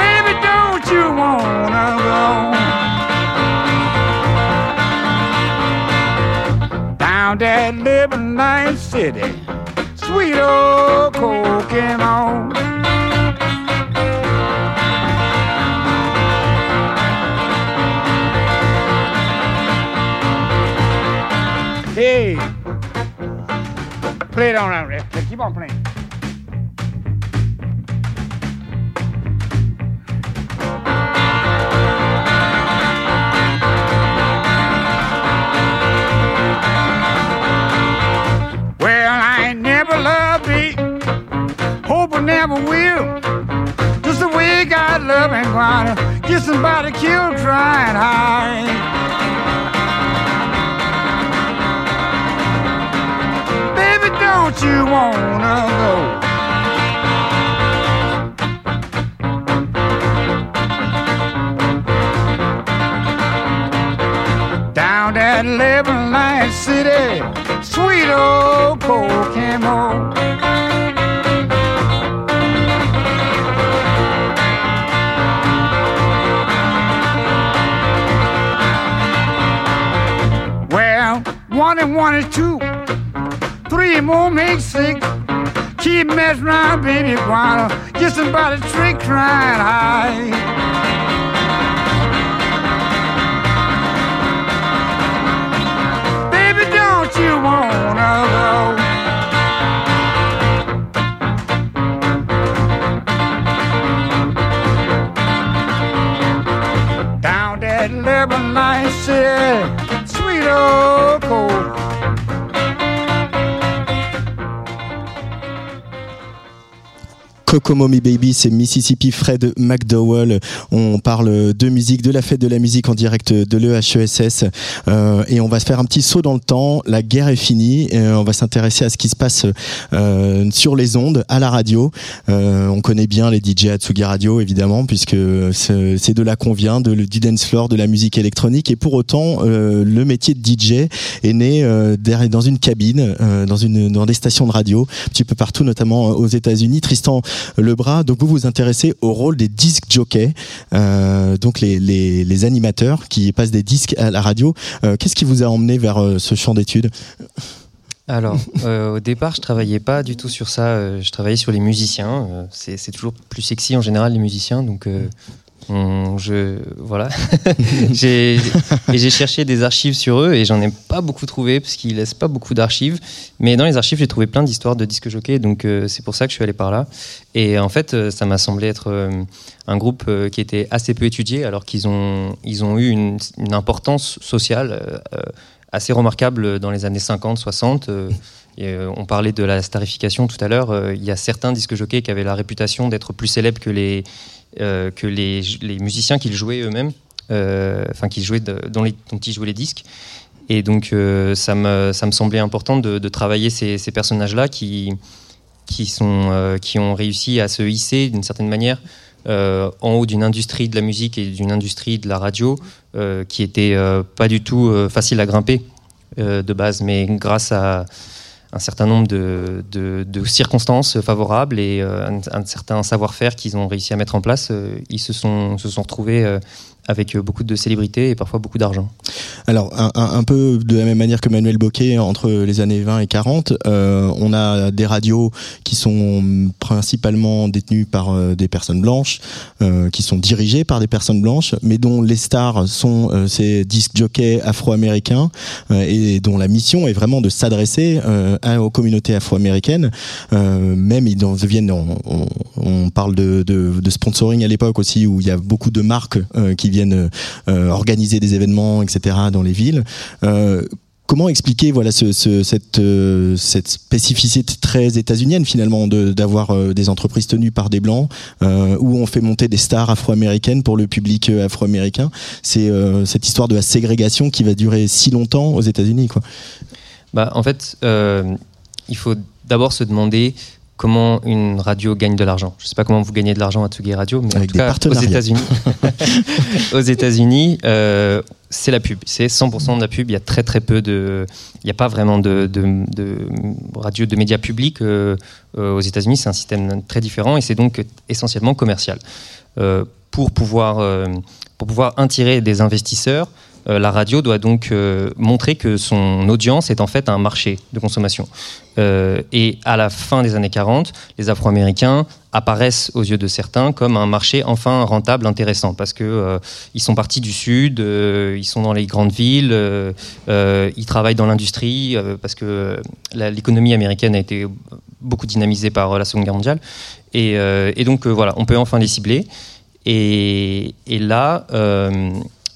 Baby, don't you wanna go down that Liberty City? sweet old Kokomo. Play it on out there. Keep on playing. Well, I ain't never loved me, hope I never will. Just the way God love and gonna get somebody killed trying high. Baby, don't you wanna go? Down that Lebanon Line City, sweet old Kokomo. Well, one and one is two, three more make six. Keep messing around, baby, wanna get somebody trick trying high. Baby, don't you wanna go? Down that Lebanon City, sweet old cold. Kokomo Me Baby, c'est Mississippi Fred McDowell. On parle de musique, de la fête de la musique en direct de l'EHESS. Euh, et on va faire un petit saut dans le temps. La guerre est finie. Et on va s'intéresser à ce qui se passe euh, sur les ondes, à la radio. Euh, on connaît bien les DJ Atsugi Radio, évidemment, puisque c'est de là qu'on vient, de, du dance floor, de la musique électronique. Et pour autant, euh, le métier de DJ est né euh, dans une cabine, euh, dans, une, dans des stations de radio, un petit peu partout, notamment aux États-Unis. Tristan Lebras, donc vous vous intéressez au rôle des disques jockeys, euh, donc les, les, les animateurs qui passent des disques à la radio. Euh, Qu'est-ce qui vous a emmené vers euh, ce champ d'études? Alors, euh, au départ, je travaillais pas du tout sur ça. je travaillais sur les musiciens. c'est c'est toujours plus sexy en général les musiciens, donc on- je voilà. j'ai cherché des archives sur eux et j'en ai pas beaucoup trouvé parce qu'ils laissent pas beaucoup d'archives. Mais dans les archives, j'ai trouvé plein d'histoires de disques jockeys, donc euh, c'est pour ça que je suis allé par là. Et en fait, euh, ça m'a semblé être euh, un groupe qui était assez peu étudié, alors qu'ils ont ils ont eu une, une importance sociale. euh, assez remarquable dans les années 50, 60. euh, et, euh, on parlait de la starification tout à l'heure. euh, Il y a certains disques jockeys qui avaient la réputation d'être plus célèbres que les, que les, les musiciens qu'ils jouaient eux-mêmes, euh, enfin qu'ils jouaient dont, ils jouaient les disques. Et donc euh, ça, me, ça me semblait important de, travailler ces, personnages-là qui, qui, sont, euh, qui ont réussi à se hisser d'une certaine manière euh, en haut d'une industrie de la musique et d'une industrie de la radio euh, qui était euh, pas du tout euh, facile à grimper euh, de base, mais grâce à un certain nombre de, circonstances favorables et euh, un, certain savoir-faire qu'ils ont réussi à mettre en place, euh, ils se sont, se sont retrouvés euh, avec beaucoup de célébrités et parfois beaucoup d'argent. Alors, un, peu de la même manière que Manuel Bocquet, entre les années 20 et 40, euh, on a des radios qui sont principalement détenues par euh, des personnes blanches, euh, qui sont dirigées par des personnes blanches, mais dont les stars sont euh, ces disques jockeys afro-américains euh, et dont la mission est vraiment de s'adresser euh, aux communautés afro-américaines. Euh, même ils en deviennent, on, parle de, de- sponsoring à l'époque aussi, où il y a beaucoup de marques euh, qui viennent euh, organiser des événements, etc. dans les villes. Euh, Comment expliquer voilà euh, cette spécificité très états-unienne finalement de- d'avoir euh, des entreprises tenues par des blancs où on fait monter des stars afro-américaines pour le public afro-américain? C'est cette histoire de la ségrégation qui va durer si longtemps aux États-Unis quoi. Bah, en fait, il faut d'abord se demander comment une radio gagne de l'argent. Je ne sais pas comment vous gagnez de l'argent à Tsugi Radio, mais Avec en tout cas, aux. États-Unis, aux États-Unis, euh, c'est la pub. C'est 100% de la pub. Il y a très très peu de, il n'y a pas vraiment de, de, de radio, de médias publics euh, euh, aux États-Unis. C'est un système très différent et c'est donc essentiellement commercial. Pour pouvoir, pour pouvoir attirer des investisseurs, la radio doit donc euh, montrer que son audience est en fait un marché de consommation. Euh, et à la fin des années 40, les Afro-Américains apparaissent aux yeux de certains comme un marché enfin rentable, intéressant, parce que euh, ils sont partis du sud, euh, ils sont dans les grandes villes, euh, euh, ils travaillent dans l'industrie, euh, parce que euh, l'économie américaine a été beaucoup dynamisée par euh, la Seconde Guerre mondiale, et, euh, donc euh, voilà, on peut enfin les cibler. Et là,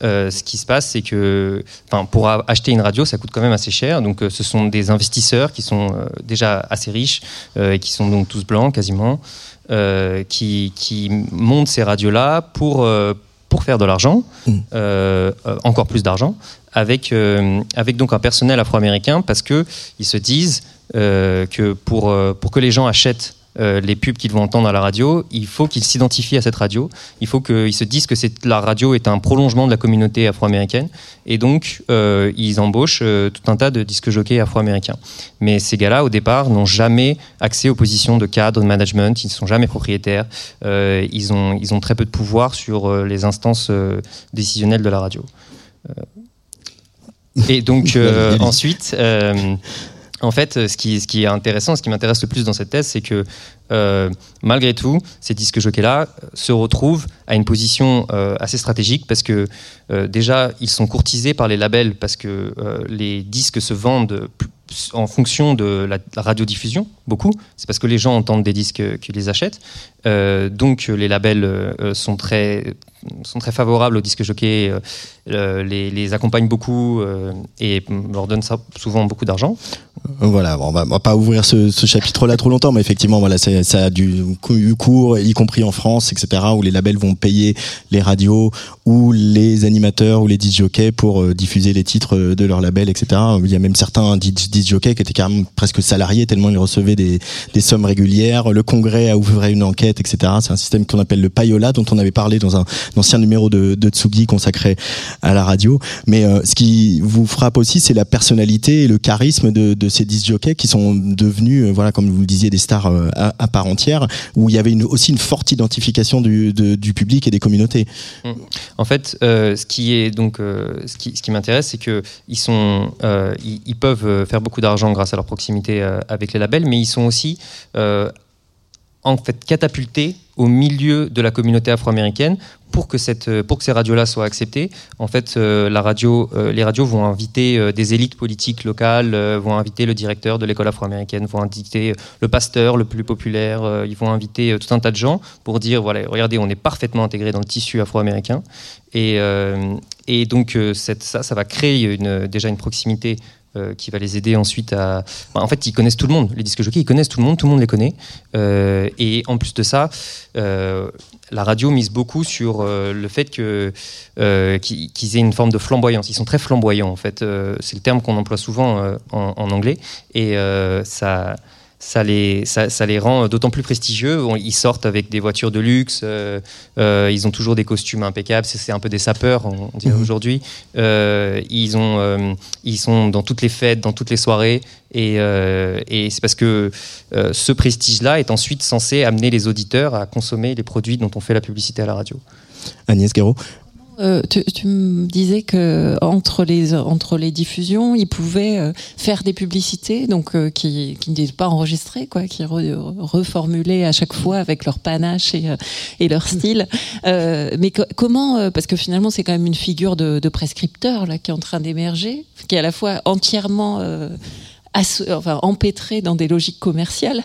euh, ce qui se passe, c'est que, pour acheter une radio, ça coûte quand même assez cher. Donc, euh, ce sont des investisseurs qui sont euh, déjà assez riches et qui sont donc tous blancs quasiment, qui, qui montent ces radios-là pour pour faire de l'argent, euh, encore plus d'argent, avec avec donc un personnel afro-américain parce que ils se disent que pour pour que les gens achètent euh, les pubs qu'ils vont entendre à la radio, il faut qu'ils s'identifient à cette radio. Il faut qu'ils se disent que la radio est un prolongement de la communauté afro-américaine. Et donc, euh, ils embauchent euh, tout un tas de disques jockeys afro-américains. Mais ces gars-là, au départ, n'ont jamais accès aux positions de cadre, de management. Ils ne sont jamais propriétaires. Ils, ont, ils ont très peu de pouvoir sur les instances décisionnelles de la radio. Et donc, euh, ensuite, euh, en fait, ce qui, ce qui est intéressant, ce qui m'intéresse le plus dans cette thèse, c'est que euh, malgré tout, ces disques jockeys-là euh, se retrouvent à une position euh, assez stratégique parce que euh, déjà, ils sont courtisés par les labels parce que euh, les disques se vendent en fonction de la, radiodiffusion, beaucoup. C'est parce que les gens entendent des disques euh, qu'ils les achètent. Euh, donc, les labels euh, euh, sont très sont très favorables aux disques jockeys, euh, les, les accompagnent beaucoup et leur donnent ça- souvent beaucoup d'argent. Voilà, on va, va pas ouvrir ce, chapitre-là trop longtemps, mais effectivement, voilà, ça a eu cours, y compris en France, etc., où les labels vont payer les radios ou les animateurs ou les disc jockeys pour diffuser les titres de leur label, etc. Il y a même certains disc disc jockeys qui étaient carrément presque salariés tellement ils recevaient des, des sommes régulières. Le Congrès a ouvert une enquête, C'est un système qu'on appelle le payola, dont on avait parlé dans un, ancien numéro de, de Tsugi consacré à la radio. Mais euh, ce qui vous frappe aussi, c'est la personnalité et le charisme de, ces disc jockeys qui sont devenus, euh, voilà, comme vous le disiez, des stars euh, à, part entière, où il y avait aussi une forte identification du, public et des communautés. Mm. En fait, ce qui est donc ce qui, m'intéresse, c'est que ils sont, ils, peuvent faire beaucoup d'argent grâce à leur proximité avec les labels, mais ils sont aussi en fait catapultés au milieu de la communauté afro-américaine pour que cette euh, pour que ces radios-là soient acceptées. En fait, euh, la radio, euh, les radios vont inviter des élites politiques locales, vont inviter le directeur de l'école afro-américaine, vont inviter le pasteur le plus populaire, ils vont inviter tout un tas de gens pour dire voilà, regardez, on est parfaitement intégré dans le tissu afro-américain. Et, et donc, ça, ça va créer une, déjà une proximité euh, qui va les aider ensuite à. En fait, ils connaissent tout le monde. Les disques jockeys, ils connaissent tout le monde, tout le monde les connaît. Euh, et en plus de ça, euh, la radio mise beaucoup sur le fait que qu'ils aient une forme de flamboyance. Ils sont très flamboyants, en fait. C'est le terme qu'on emploie souvent en, en anglais. Et ça. Ça les, ça, ça les rend d'autant plus prestigieux. Ils sortent avec des voitures de luxe, euh, euh, ils ont toujours des costumes impeccables, c'est un peu des sapeurs, on, dirait Mhm. aujourd'hui. Euh, ils, ont, ils sont dans toutes les fêtes, dans toutes les soirées, et, et c'est parce que ce prestige-là est ensuite censé amener les auditeurs à consommer les produits dont on fait la publicité à la radio. Agnès Guéraud Euh, tu, tu me disais que entre les entre les diffusions, ils pouvaient euh, faire des publicités, donc euh, qui qui n'étaient pas enregistrées, quoi, qui re- reformulaient à chaque fois avec leur panache et euh, et leur style. Euh, mais co- comment euh, Parce que finalement, c'est quand même une figure de, de prescripteur là qui est en train d'émerger, qui est à la fois entièrement euh, enfin, empêtré dans des logiques commerciales.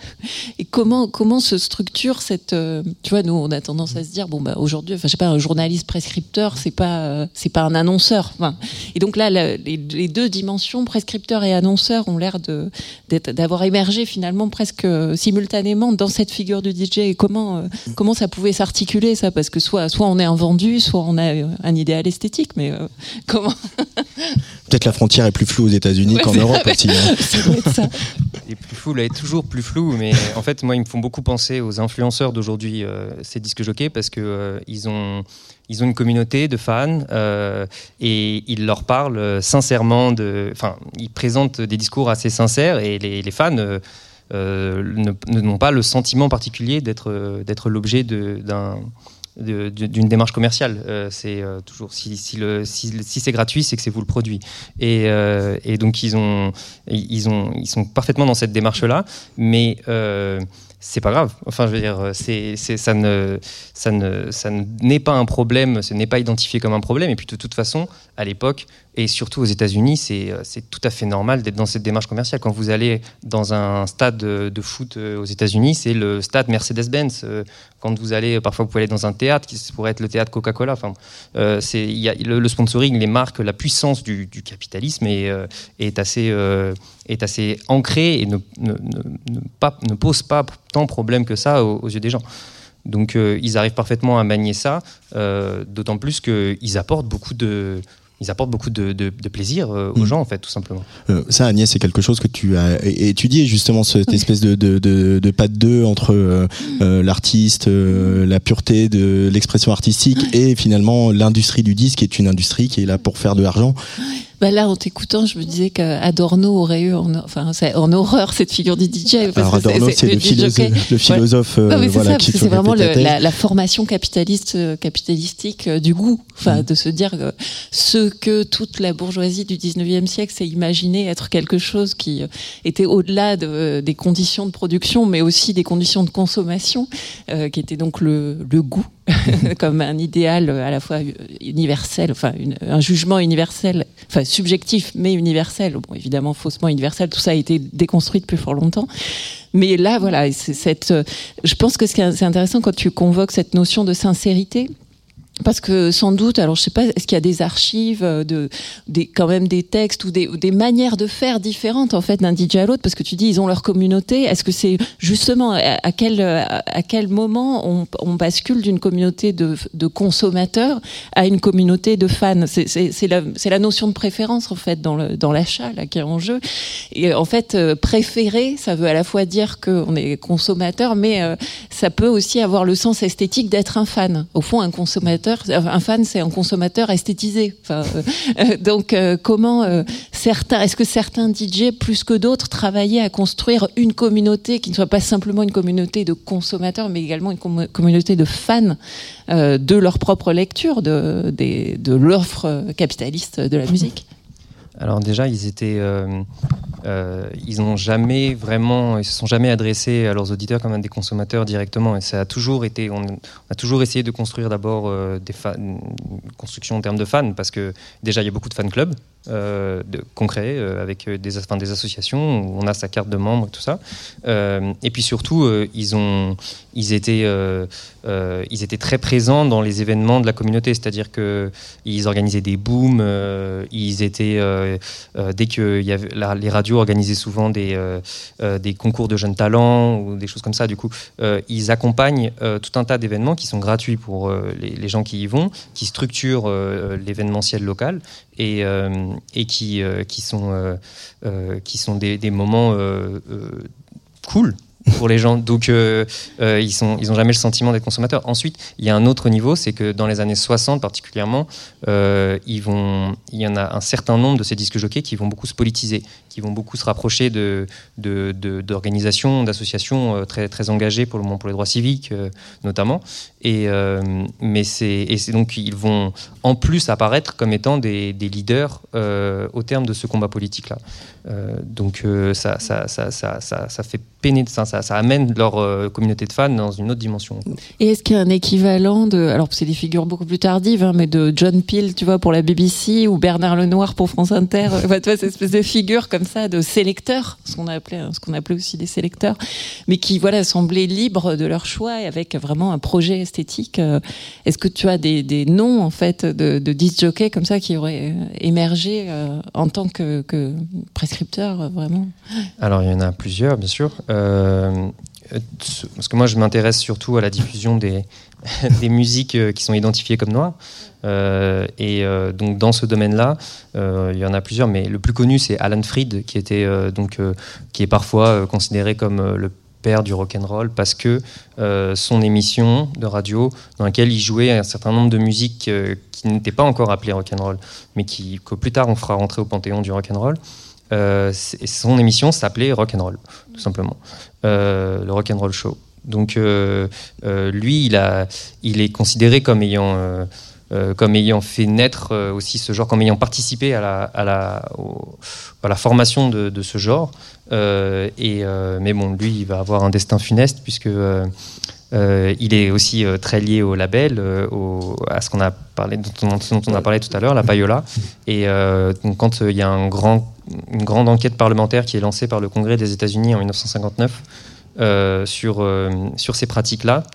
Et comment comment se structure cette euh, tu vois nous on a tendance à se dire bon bah aujourd'hui enfin je sais pas un journaliste prescripteur c'est pas euh, c'est pas un annonceur enfin et donc là la- les, les deux dimensions prescripteur et annonceur ont l'air de d'être- d'avoir émergé finalement presque euh, simultanément dans cette figure du DJ et comment euh, comment ça pouvait s'articuler ça? Parce que soit soit on est un vendu soit on a un idéal esthétique mais comment? Peut-être la frontière est plus floue aux États-Unis Ouais, qu'en Europe aussi. hein. ça plus flous, est toujours plus flou, mais en fait, moi, ils me font beaucoup penser aux influenceurs d'aujourd'hui, euh, ces disques jockeys, parce que euh, ils ont. Ils ont une communauté de fans euh, et ils leur parlent sincèrement. Enfin, ils présentent des discours assez sincères et les, les fans n'ont pas le sentiment particulier d'être d'être l'objet d'un d'une démarche commerciale. Euh, c'est euh, toujours si, si, si, c'est gratuit, c'est que c'est vous le produit. Et, euh, et donc ils ont, ils ont, ils sont parfaitement dans cette démarche-là, mais euh, c'est pas grave. Enfin, je veux dire, ça ne, ça ne, ça n'est pas un problème, ce n'est pas identifié comme un problème. Et puis de toute façon, à l'époque, et surtout aux États-Unis, c'est, euh, c'est tout à fait normal d'être dans cette démarche commerciale. Quand vous allez dans un stade de, de foot euh, aux États-Unis, c'est le stade Mercedes-Benz. Euh, Quand vous allez, parfois, vous pouvez aller dans un théâtre qui pourrait être le théâtre Coca-Cola. Enfin, euh, le, sponsoring, les marques, la puissance du, capitalisme est, assez, ancrée et ne, pose pas tant problème que ça aux, yeux des gens. Donc ils arrivent parfaitement à manier ça, d'autant plus qu'ils apportent beaucoup de, ils apportent beaucoup de, de- de plaisir euh, aux Mm. gens en fait, tout simplement. Euh, ça, Agnès, c'est quelque chose que tu as étudié justement cette espèce de, de, de, de pas de deux entre euh, euh, l'artiste, euh, la pureté de l'expression artistique et finalement l'industrie du disque, qui est une industrie qui est là pour faire de l'argent. Bah là, en t'écoutant, je me disais qu'Adorno aurait eu en, enfin, en horreur cette figure du DJ. parce Alors Adorno, c'est le, philosophe, le philosophe euh, Ouais, mais c'est voilà, ça, qui c'est vraiment le- la formation capitaliste, euh, capitalistique euh, du goût, enfin, Mm. de se dire que ce que toute la bourgeoisie du 19e siècle s'est imaginé être quelque chose qui euh, était au-delà de- des conditions de production, mais aussi des conditions de consommation, euh, qui était donc le, le goût comme un idéal euh, à la fois euh, universel, enfin un jugement universel, enfin subjectif mais universel. Bon, évidemment faussement universel. Tout ça a été déconstruit depuis fort longtemps. Mais là, voilà, cette. euh, Je pense que c'est intéressant quand tu convoques cette notion de sincérité. Parce que sans doute, alors je sais pas, est-ce qu'il y a des archives, euh, de, des, quand même des textes ou des, des manières de faire différentes en fait d'un DJ à l'autre? Parce que tu dis ils ont leur communauté. Est-ce que c'est justement à, quel à, quel moment on, on bascule d'une communauté de, de consommateurs à une communauté de fans? C'est la, la notion de préférence en fait dans le- dans l'achat là qui est en jeu. Et en fait, euh, préférer, ça veut à la fois dire qu'on est consommateur, mais euh, ça peut aussi avoir le sens esthétique d'être un fan. Au fond, un consommateur, un fan, c'est un consommateur esthétisé. Euh, euh, donc, euh, comment certains, est-ce que certains DJ plus que d'autres travaillaient à construire une communauté qui ne soit pas simplement une communauté de consommateurs, mais également une com- communauté de fans de leur propre lecture de l'offre capitaliste de la musique? Alors déjà, ils étaient, euh, euh, ils n'ont jamais vraiment, ils se sont jamais adressés à leurs auditeurs comme à des consommateurs directement. Et ça a toujours été, on, on a toujours essayé de construire d'abord euh, des fans, une construction en termes de fans, parce que déjà il y a beaucoup de fan clubs euh, de, concrets euh, avec euh, des, associations où on a sa carte de membre et tout ça. Euh, et puis surtout, ils ont, ils étaient, ils étaient très présents dans les événements de la communauté, c'est-à-dire que ils organisaient des booms, ils étaient dès que y avait, les radios organisaient souvent des, des concours de jeunes talents ou des choses comme ça. Du coup, ils accompagnent tout un tas d'événements qui sont gratuits pour les, gens qui y vont, qui structurent l'événementiel local et, et qui, euh, qui sont, euh, euh, qui sont des, des moments cool pour les gens. Donc, euh, euh, ils n'ont ils jamais le sentiment d'être consommateurs. Ensuite, il y a un autre niveau, c'est que dans les années 60 particulièrement, euh, ils vont, il y en a un certain nombre de ces disques jockeys qui vont beaucoup se politiser, qui vont beaucoup se rapprocher de, de- de- d'organisations, d'associations euh, très, très engagées pour le moment pour les droits civiques euh, notamment. Et, euh, mais c'est, et c'est donc ils vont en plus apparaître comme étant des, des leaders au terme de ce combat politique-là. Euh, donc euh, ça, ça, ça, ça, fait pénétrer, ça, amène leur euh, communauté de fans dans une autre dimension. Et est-ce qu'il y a un équivalent de, alors c'est des figures beaucoup plus tardives, hein, mais de John Peel, tu vois, pour la BBC ou Bernard Lenoir pour France Inter, tu vois, cette espèce de figure comme ça de sélecteurs, ce qu'on appelait, ce qu'on appelait aussi des sélecteurs, mais qui voilà semblaient libres de leur choix et avec vraiment un projet esthétique. Est-ce que tu as des, noms en fait de, jockeys comme ça qui auraient émergé en tant que, que prescripteurs euh, Alors il y en a plusieurs, bien sûr. Euh, parce que moi je m'intéresse surtout à la diffusion des, des musiques euh, qui sont identifiées comme noires. Et donc dans ce domaine-là, il y en a plusieurs, mais le plus connu c'est Alan Freed, qui était donc qui est parfois considéré comme le père du rock and roll parce que son émission de radio dans laquelle il jouait un certain nombre de musiques qui n'étaient pas encore appelées rock and roll, mais qui que plus tard on fera rentrer au panthéon du rock and. Euh, son émission s'appelait Rock and Roll, tout simplement, Euh, le Rock and Roll Show. Donc euh, lui, il, a, il est considéré comme ayant, comme ayant fait naître aussi ce genre, comme ayant participé à la, à la, à la formation de, ce genre. Et, mais bon, lui, il va avoir un destin funeste puisque il est aussi très lié au label, au- à ce qu'on a parlé, dont on, a parlé tout à l'heure, la Payola. Et donc, quand il y a un grand, une grande enquête parlementaire qui est lancée par le Congrès des États-Unis en 1959 euh, sur, euh, sur ces pratiques-là,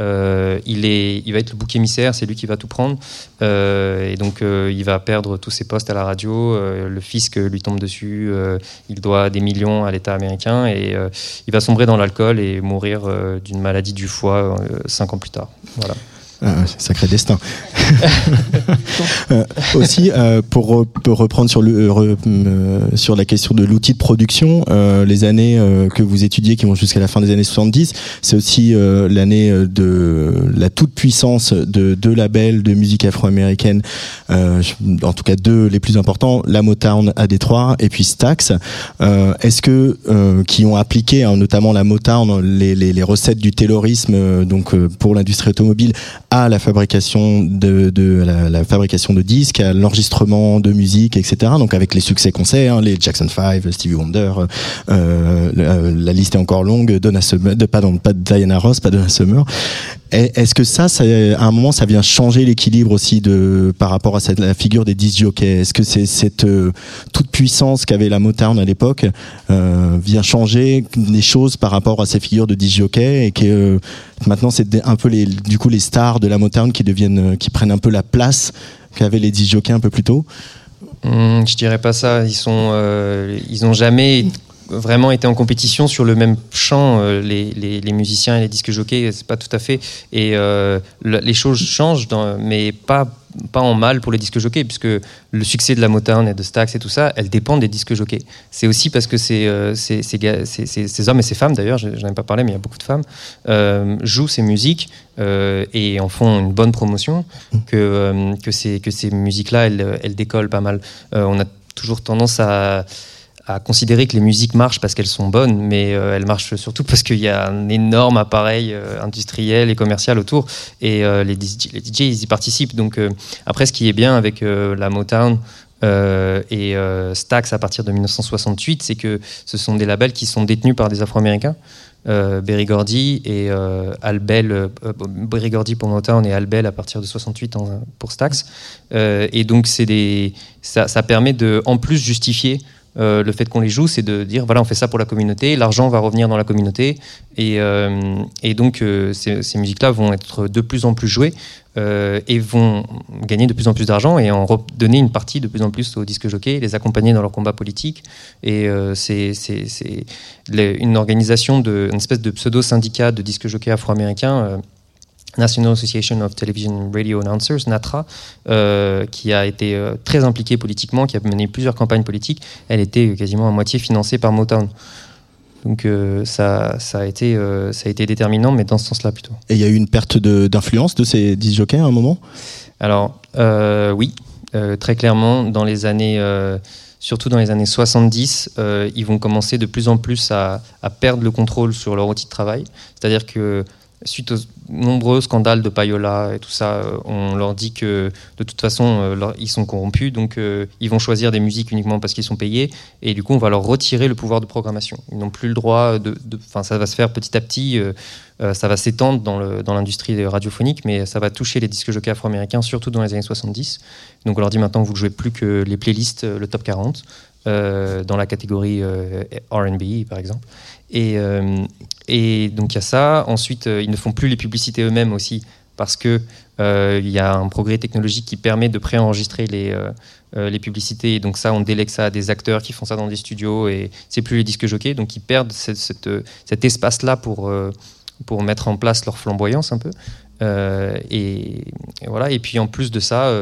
euh, il, est, il va être le bouc émissaire, c'est lui qui va tout prendre. Et donc, il va perdre tous ses postes à la radio. le fisc lui tombe dessus. il doit des millions à l'État américain. Et il va sombrer dans l'alcool et mourir d'une maladie du foie cinq ans plus tard. Voilà. Ah, sacré destin. Euh, aussi, euh, pour, pour reprendre sur, le, euh, re- euh, sur la question de l'outil de production, euh, les années euh, que vous étudiez qui vont jusqu'à la fin des années 70, c'est aussi euh, l'année de la toute puissance de deux labels de musique afro-américaine, euh, en tout cas deux les plus importants, la Motown à Détroit et puis Stax. Euh, Est-ce que euh, qui ont appliqué hein, notamment la Motown les, les, les recettes du taylorisme euh, donc euh, pour l'industrie automobile à la fabrication de, de la, la fabrication de disques, à l'enregistrement de musique, etc. Donc avec les succès qu'on sait, hein, les Jackson 5, Stevie Wonder, euh, euh, la liste est encore longue. Donna Summer, de, pas Diana Ross, pas Donna Summer. Est-ce que ça, ça, à un moment, ça vient changer l'équilibre aussi de par rapport à cette, la figure des disc jockeys? Est-ce que c'est cette euh, toute puissance qu'avait la Motown à l'époque euh, vient changer des choses par rapport à ces figures de disc jockeys et que euh, maintenant c'est un peu les du coup les stars de la Motown qui deviennent euh, qui prennent un peu la place qu'avaient les disc jockeys un peu plus tôt Hum, je dirais pas ça. Ils sont, euh, ils ont jamais vraiment été en compétition sur le même champ. euh, les, les- musiciens et les disques jockeys, c'est pas tout à fait. Et le- les choses changent, mais pas pas en mal pour les disques jockeys, puisque le succès de la Motown et de Stax et tout ça, elles dépendent des disques jockeys. C'est aussi parce que ces, euh, ces, hommes et ces femmes, d'ailleurs, je n'en ai pas parlé, mais il y a beaucoup de femmes, euh, jouent ces musiques euh, et en font une bonne promotion, que, ces, que ces musiques-là, elles, elles décollent pas mal. On a toujours tendance à, à considérer que les musiques marchent parce qu'elles sont bonnes, mais euh, elles marchent surtout parce qu'il y a un énorme appareil euh, industriel et commercial autour, et euh, les, DJ, ils y participent. Donc après, ce qui est bien avec la Motown, et Stax à partir de 1968, c'est que ce sont des labels qui sont détenus par des Afro-Américains. Berry Gordy et Albel, Berry Gordy pour Motown et Albel à partir de 68 en- pour Stax. Et donc c'est des, ça permet de, en plus, justifier euh, le fait qu'on les joue, c'est de dire voilà, on fait ça pour la communauté, l'argent va revenir dans la communauté, et, euh, donc euh, ces, musiques-là vont être de plus en plus jouées et vont gagner de plus en plus d'argent et en donner une partie de plus en plus aux disques jockeys, les accompagner dans leur combat politique. Et c'est une organisation, une espèce de pseudo-syndicat de disques jockeys afro-américains. National Association of Television Radio Announcers, NATRA, euh, qui a été euh, très impliquée politiquement, qui a mené plusieurs campagnes politiques. Elle était quasiment à moitié financée par Motown. Donc euh, ça, ça, a été, ça a été déterminant, mais dans ce sens-là plutôt. Et il y a eu une perte d'influence de, ces disc jockeys à un moment? Alors, oui, très clairement, dans les années, surtout dans les années 70, euh, ils vont commencer de plus en plus à, à perdre le contrôle sur leur outil de travail. C'est-à-dire que suite aux nombreux scandales de payola et tout ça, euh, on leur dit que de toute façon, euh, ils sont corrompus, donc euh, ils vont choisir des musiques uniquement parce qu'ils sont payés, et du coup, on va leur retirer le pouvoir de programmation. Ils n'ont plus le droit de... Enfin, ça va se faire petit à petit, ça va s'étendre dans l'industrie radiophonique, mais ça va toucher les disques jockeys afro-américains, surtout dans les années 70. Donc on leur dit maintenant, vous ne jouez plus que les playlists, le top 40, euh, dans la catégorie RB, par exemple. Et, et donc il y a ça. Ensuite, euh, ils ne font plus les publicités eux-mêmes aussi parce que euh, il y a un progrès technologique qui permet de préenregistrer les, euh, les publicités. Et donc ça, on délègue ça à des acteurs qui font ça dans des studios et c'est plus les disques jockeys. Donc ils perdent cet espace-là pour, pour mettre en place leur flamboyance un peu. Et, voilà. Et puis en plus de ça,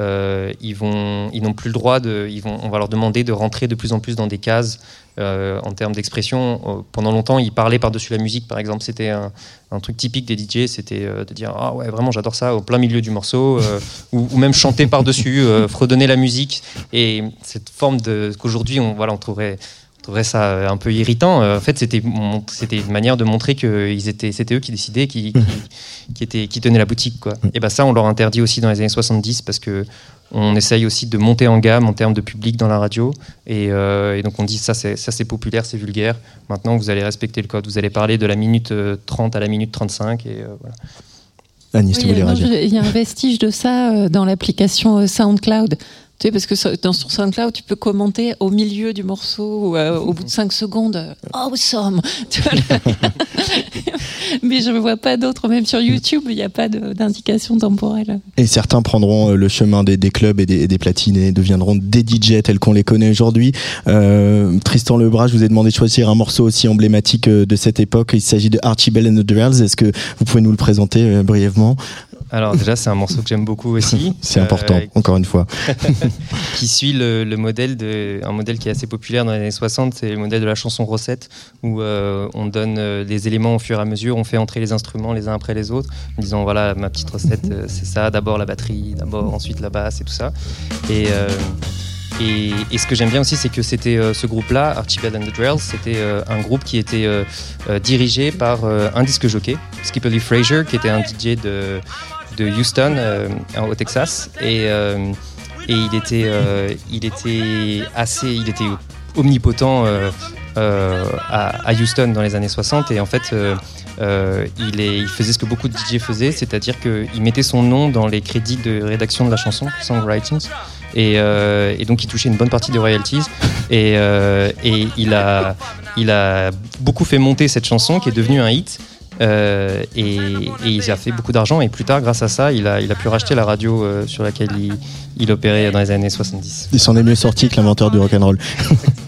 euh, ils vont, ils n'ont plus le droit de, on va leur demander de rentrer de plus en plus dans des cases euh, en termes d'expression. Euh, pendant longtemps, ils parlaient par-dessus la musique, par exemple. C'était un, truc typique des DJ, c'était de dire ah ouais vraiment j'adore ça au plein milieu du morceau, ou, ou même chanter par-dessus, fredonner la musique. Et cette forme de qu'aujourd'hui on voilà on trouverait je trouverais ça euh, un peu irritant. Euh, En fait, c'était une manière de montrer que c'était eux qui décidaient, qui, qui, qui étaient, qui tenaient la boutique, quoi. Et ben ça, on leur interdit aussi dans les années 70 parce que on essaye aussi de monter en gamme en termes de public dans la radio. Et, euh, et donc on dit ça, c'est ça c'est populaire, c'est vulgaire. Maintenant, vous allez respecter le code. Vous allez parler de la minute euh, 30 à la minute 35 et euh, voilà. Agnès, tu voulais moi, réagir Il y a un vestige de ça dans l'application SoundCloud. Tu sais, parce que dans sur SoundCloud, tu peux commenter au milieu du morceau euh, au bout de 5 secondes. euh, Awesome vois, le- Mais je ne vois pas d'autres. Même sur YouTube, il n'y a pas d'indication temporelle. Et certains prendront euh, le chemin des, clubs et des, platines et deviendront des DJ tels qu'on les connaît aujourd'hui. Euh, Tristan Lebras, je vous ai demandé de choisir un morceau aussi emblématique euh, de cette époque. Il s'agit de Archibald and the Drells. Est-ce que vous pouvez nous le présenter euh, brièvement? Alors déjà, c'est un morceau que j'aime beaucoup aussi. C'est Euh, important, encore une fois. qui suit le, le modèle de un modèle qui est assez populaire dans les années 60, c'est le modèle de la chanson recette où euh, on donne euh, les éléments au fur et à mesure, on fait entrer les instruments les uns après les autres, en disant voilà ma petite recette euh, c'est ça, d'abord la batterie, d'abord ensuite la basse et tout ça. Et euh, et, et ce que j'aime bien aussi, c'est que c'était euh, ce groupe-là, Archibald and the Drells, c'était euh, un groupe qui était euh, euh, dirigé par euh, un disque jockey, Skipper Lee Fraser, qui était un DJ de, de Houston, euh, au Texas. Et, euh, et il, était, euh, il était assez. Il était omnipotent à, Houston dans les années 60. Et en fait. il, faisait ce que beaucoup de DJ faisaient, c'est-à-dire qu'il mettait son nom dans les crédits de rédaction de la chanson, songwriting, et, donc il touchait une bonne partie des royalties. Et, et il, a, il a beaucoup fait monter cette chanson qui est devenue un hit. Euh, et, et il a fait beaucoup d'argent et plus tard grâce à ça il a, il a pu racheter la radio euh, sur laquelle il, il opérait dans les années 70 Il s'en est mieux sorti que l'inventeur du rock'n'roll.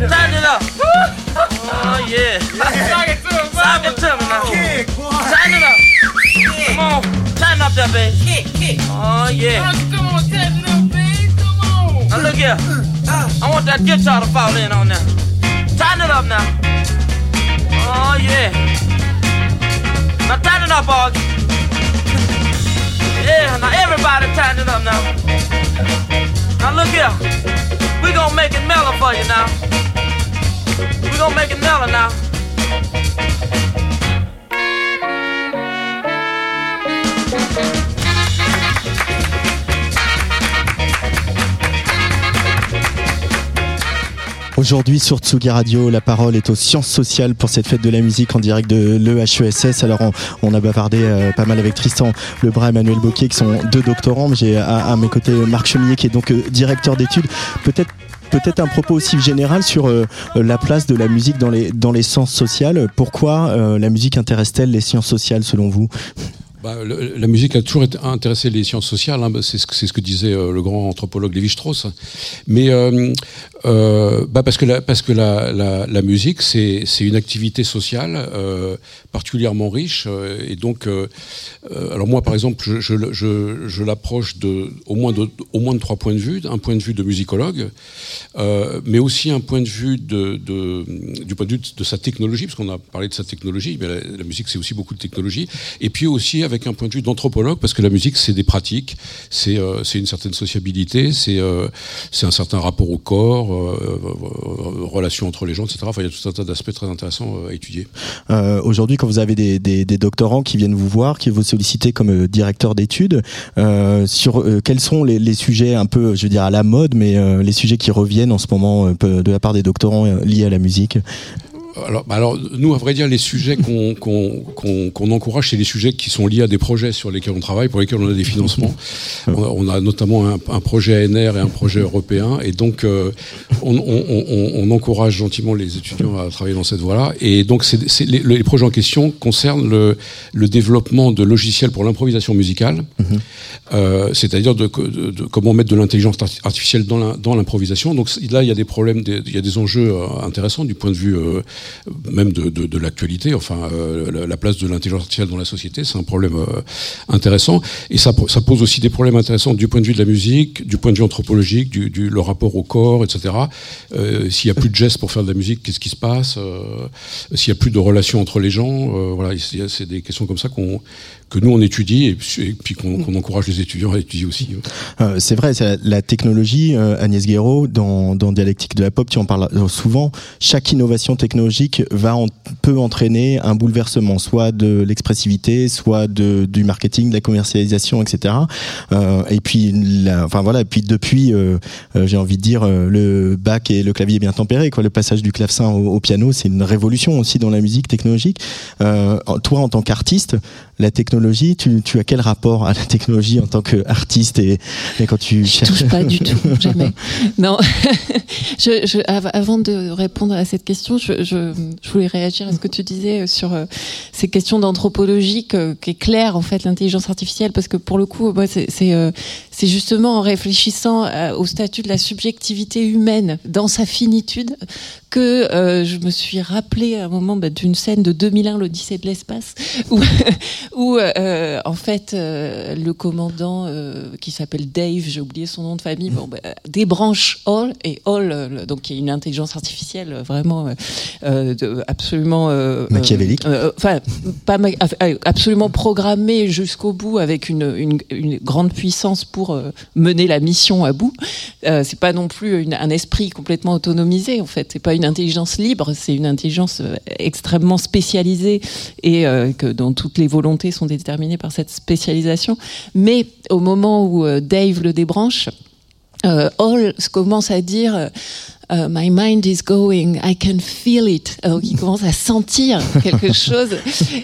now. Dine it up. Oh, yeah. Sock it to him, Sock it to me now. Dine it up. Come on. Tighten up there, baby. Oh, yeah. Come on, tighten up, baby. Come on. Now, look here. I want that guitar to fall in on there. Tighten it up now. Oh, yeah. Now, tighten it up, Augie. Yeah, now everybody tighten it up now. Now look here. We gonna make it mellow for you now. Aujourd'hui sur Tsugi Radio, la parole est aux sciences sociales pour cette fête de la musique en direct de l'EHESS. Alors on, a bavardé euh, pas mal avec Tristan Lebras et Emmanuel Boquet qui sont deux doctorants. J'ai à, à mes côtés Marc Chemillet qui est donc euh, directeur d'études. Peut-être peut-être un propos aussi général sur euh, la place de la musique dans les dans les sciences sociales. Pourquoi euh, la musique intéresse-t-elle les sciences sociales selon vous? Bah, la musique a toujours intéressé les sciences sociales, hein, c'est ce, que- disait euh, le grand anthropologue Lévi-Strauss. Mais euh, euh, bah, parce que la, parce que la, la, la musique, c'est une activité sociale euh, particulièrement riche. et donc, alors moi, par exemple, je, je, je, je l'approche au moins de au moins de trois points de vue. Un point de vue de musicologue, mais aussi un point de vue de, de- du point de vue de sa technologie, parce qu'on a parlé de sa technologie. Mais la musique, c'est aussi beaucoup de technologie. Et puis aussi avec un point de vue d'anthropologue, parce que la musique, c'est des pratiques, c'est euh, une certaine sociabilité, c'est euh, c'est un certain rapport au corps, euh, relations entre les gens, etc. Enfin, il y a tout un tas d'aspects très intéressants à étudier. Aujourd'hui, quand vous avez des, doctorants qui viennent vous voir, qui vous sollicitent comme directeur d'études, sur quels sont les, les sujets un peu, je veux dire, à la mode, mais les sujets qui reviennent en ce moment de la part des doctorants liés à la musique? Alors, bah alors, nous, à vrai dire, les sujets qu'on encourage, c'est les sujets qui sont liés à des projets sur lesquels on travaille, pour lesquels on a des financements. On a, on a notamment un, un projet ANR et un projet européen, et donc euh, on, on, on, on encourage gentiment les étudiants à travailler dans cette voie-là. Et donc, les, les projets en question concernent le, le développement de logiciels pour l'improvisation musicale, euh, c'est-à-dire de, de- de comment mettre de l'intelligence arti- artificielle dans l'improvisation. Donc là, il y a des problèmes, il y a des enjeux euh, intéressants du point de vue euh, même de, de, l'actualité. Enfin, euh, la, la place de l'intelligence artificielle dans la société, c'est un problème euh, intéressant. Et ça, ça pose aussi des problèmes intéressants du point de vue de la musique, du point de vue anthropologique, du, du- le rapport au corps, etc. S'il y a plus de gestes pour faire de la musique, qu'est-ce qui se passe? S'il y a plus de relations entre les gens, voilà, c'est des questions comme ça qu'on que nous on étudie et puis, puis qu'on encourage les étudiants à étudier aussi. Euh, c'est vrai, la, technologie, euh, Agnès Guéraud, dans, dans Dialectique de la pop, tu en parles euh, souvent. Chaque innovation technologique va en- peut entraîner un bouleversement, soit de l'expressivité, soit de, du marketing, de la commercialisation, etc. Euh, et puis, la, enfin voilà, et puis depuis, euh, euh, j'ai envie de dire, le bac et le clavier bien tempéré, quoi. Le passage du clavecin au, au piano, c'est une révolution aussi dans la musique technologique. Toi, en tant qu'artiste, la technologie, tu, tu as quel rapport à la technologie en tant qu'artiste et, et quand tu Je touche pas du tout, jamais. Non. je, je, av- avant de répondre à cette question, je, je, je voulais réagir à ce que tu disais sur euh, ces questions d'anthropologie que- qu'éclaire en fait l'intelligence artificielle, parce que pour le coup, moi, c'est c'est, justement en réfléchissant euh, au statut de la subjectivité humaine dans sa finitude que euh, je me suis rappelé à un moment bah, d'une scène de 2001, l'Odyssée de l'espace, où, où euh, en fait euh, le commandant qui s'appelle Dave, j'ai oublié son nom de famille, bon, bah, débranche Hall et Hall, donc qui est une intelligence artificielle vraiment de- absolument Machiavélique. enfin pas ma- absolument programmée jusqu'au bout avec une, une, une grande puissance pour euh, mener la mission à bout. Euh, c'est pas non plus une- un esprit complètement autonomisé en fait. C'est pas une intelligence libre, c'est une intelligence euh, extrêmement spécialisée et que dont toutes les volontés sont déterminées par cette spécialisation. Mais au moment où Dave le débranche, Hall commence à dire My mind is going, I can feel it. Donc il commence à sentir quelque chose.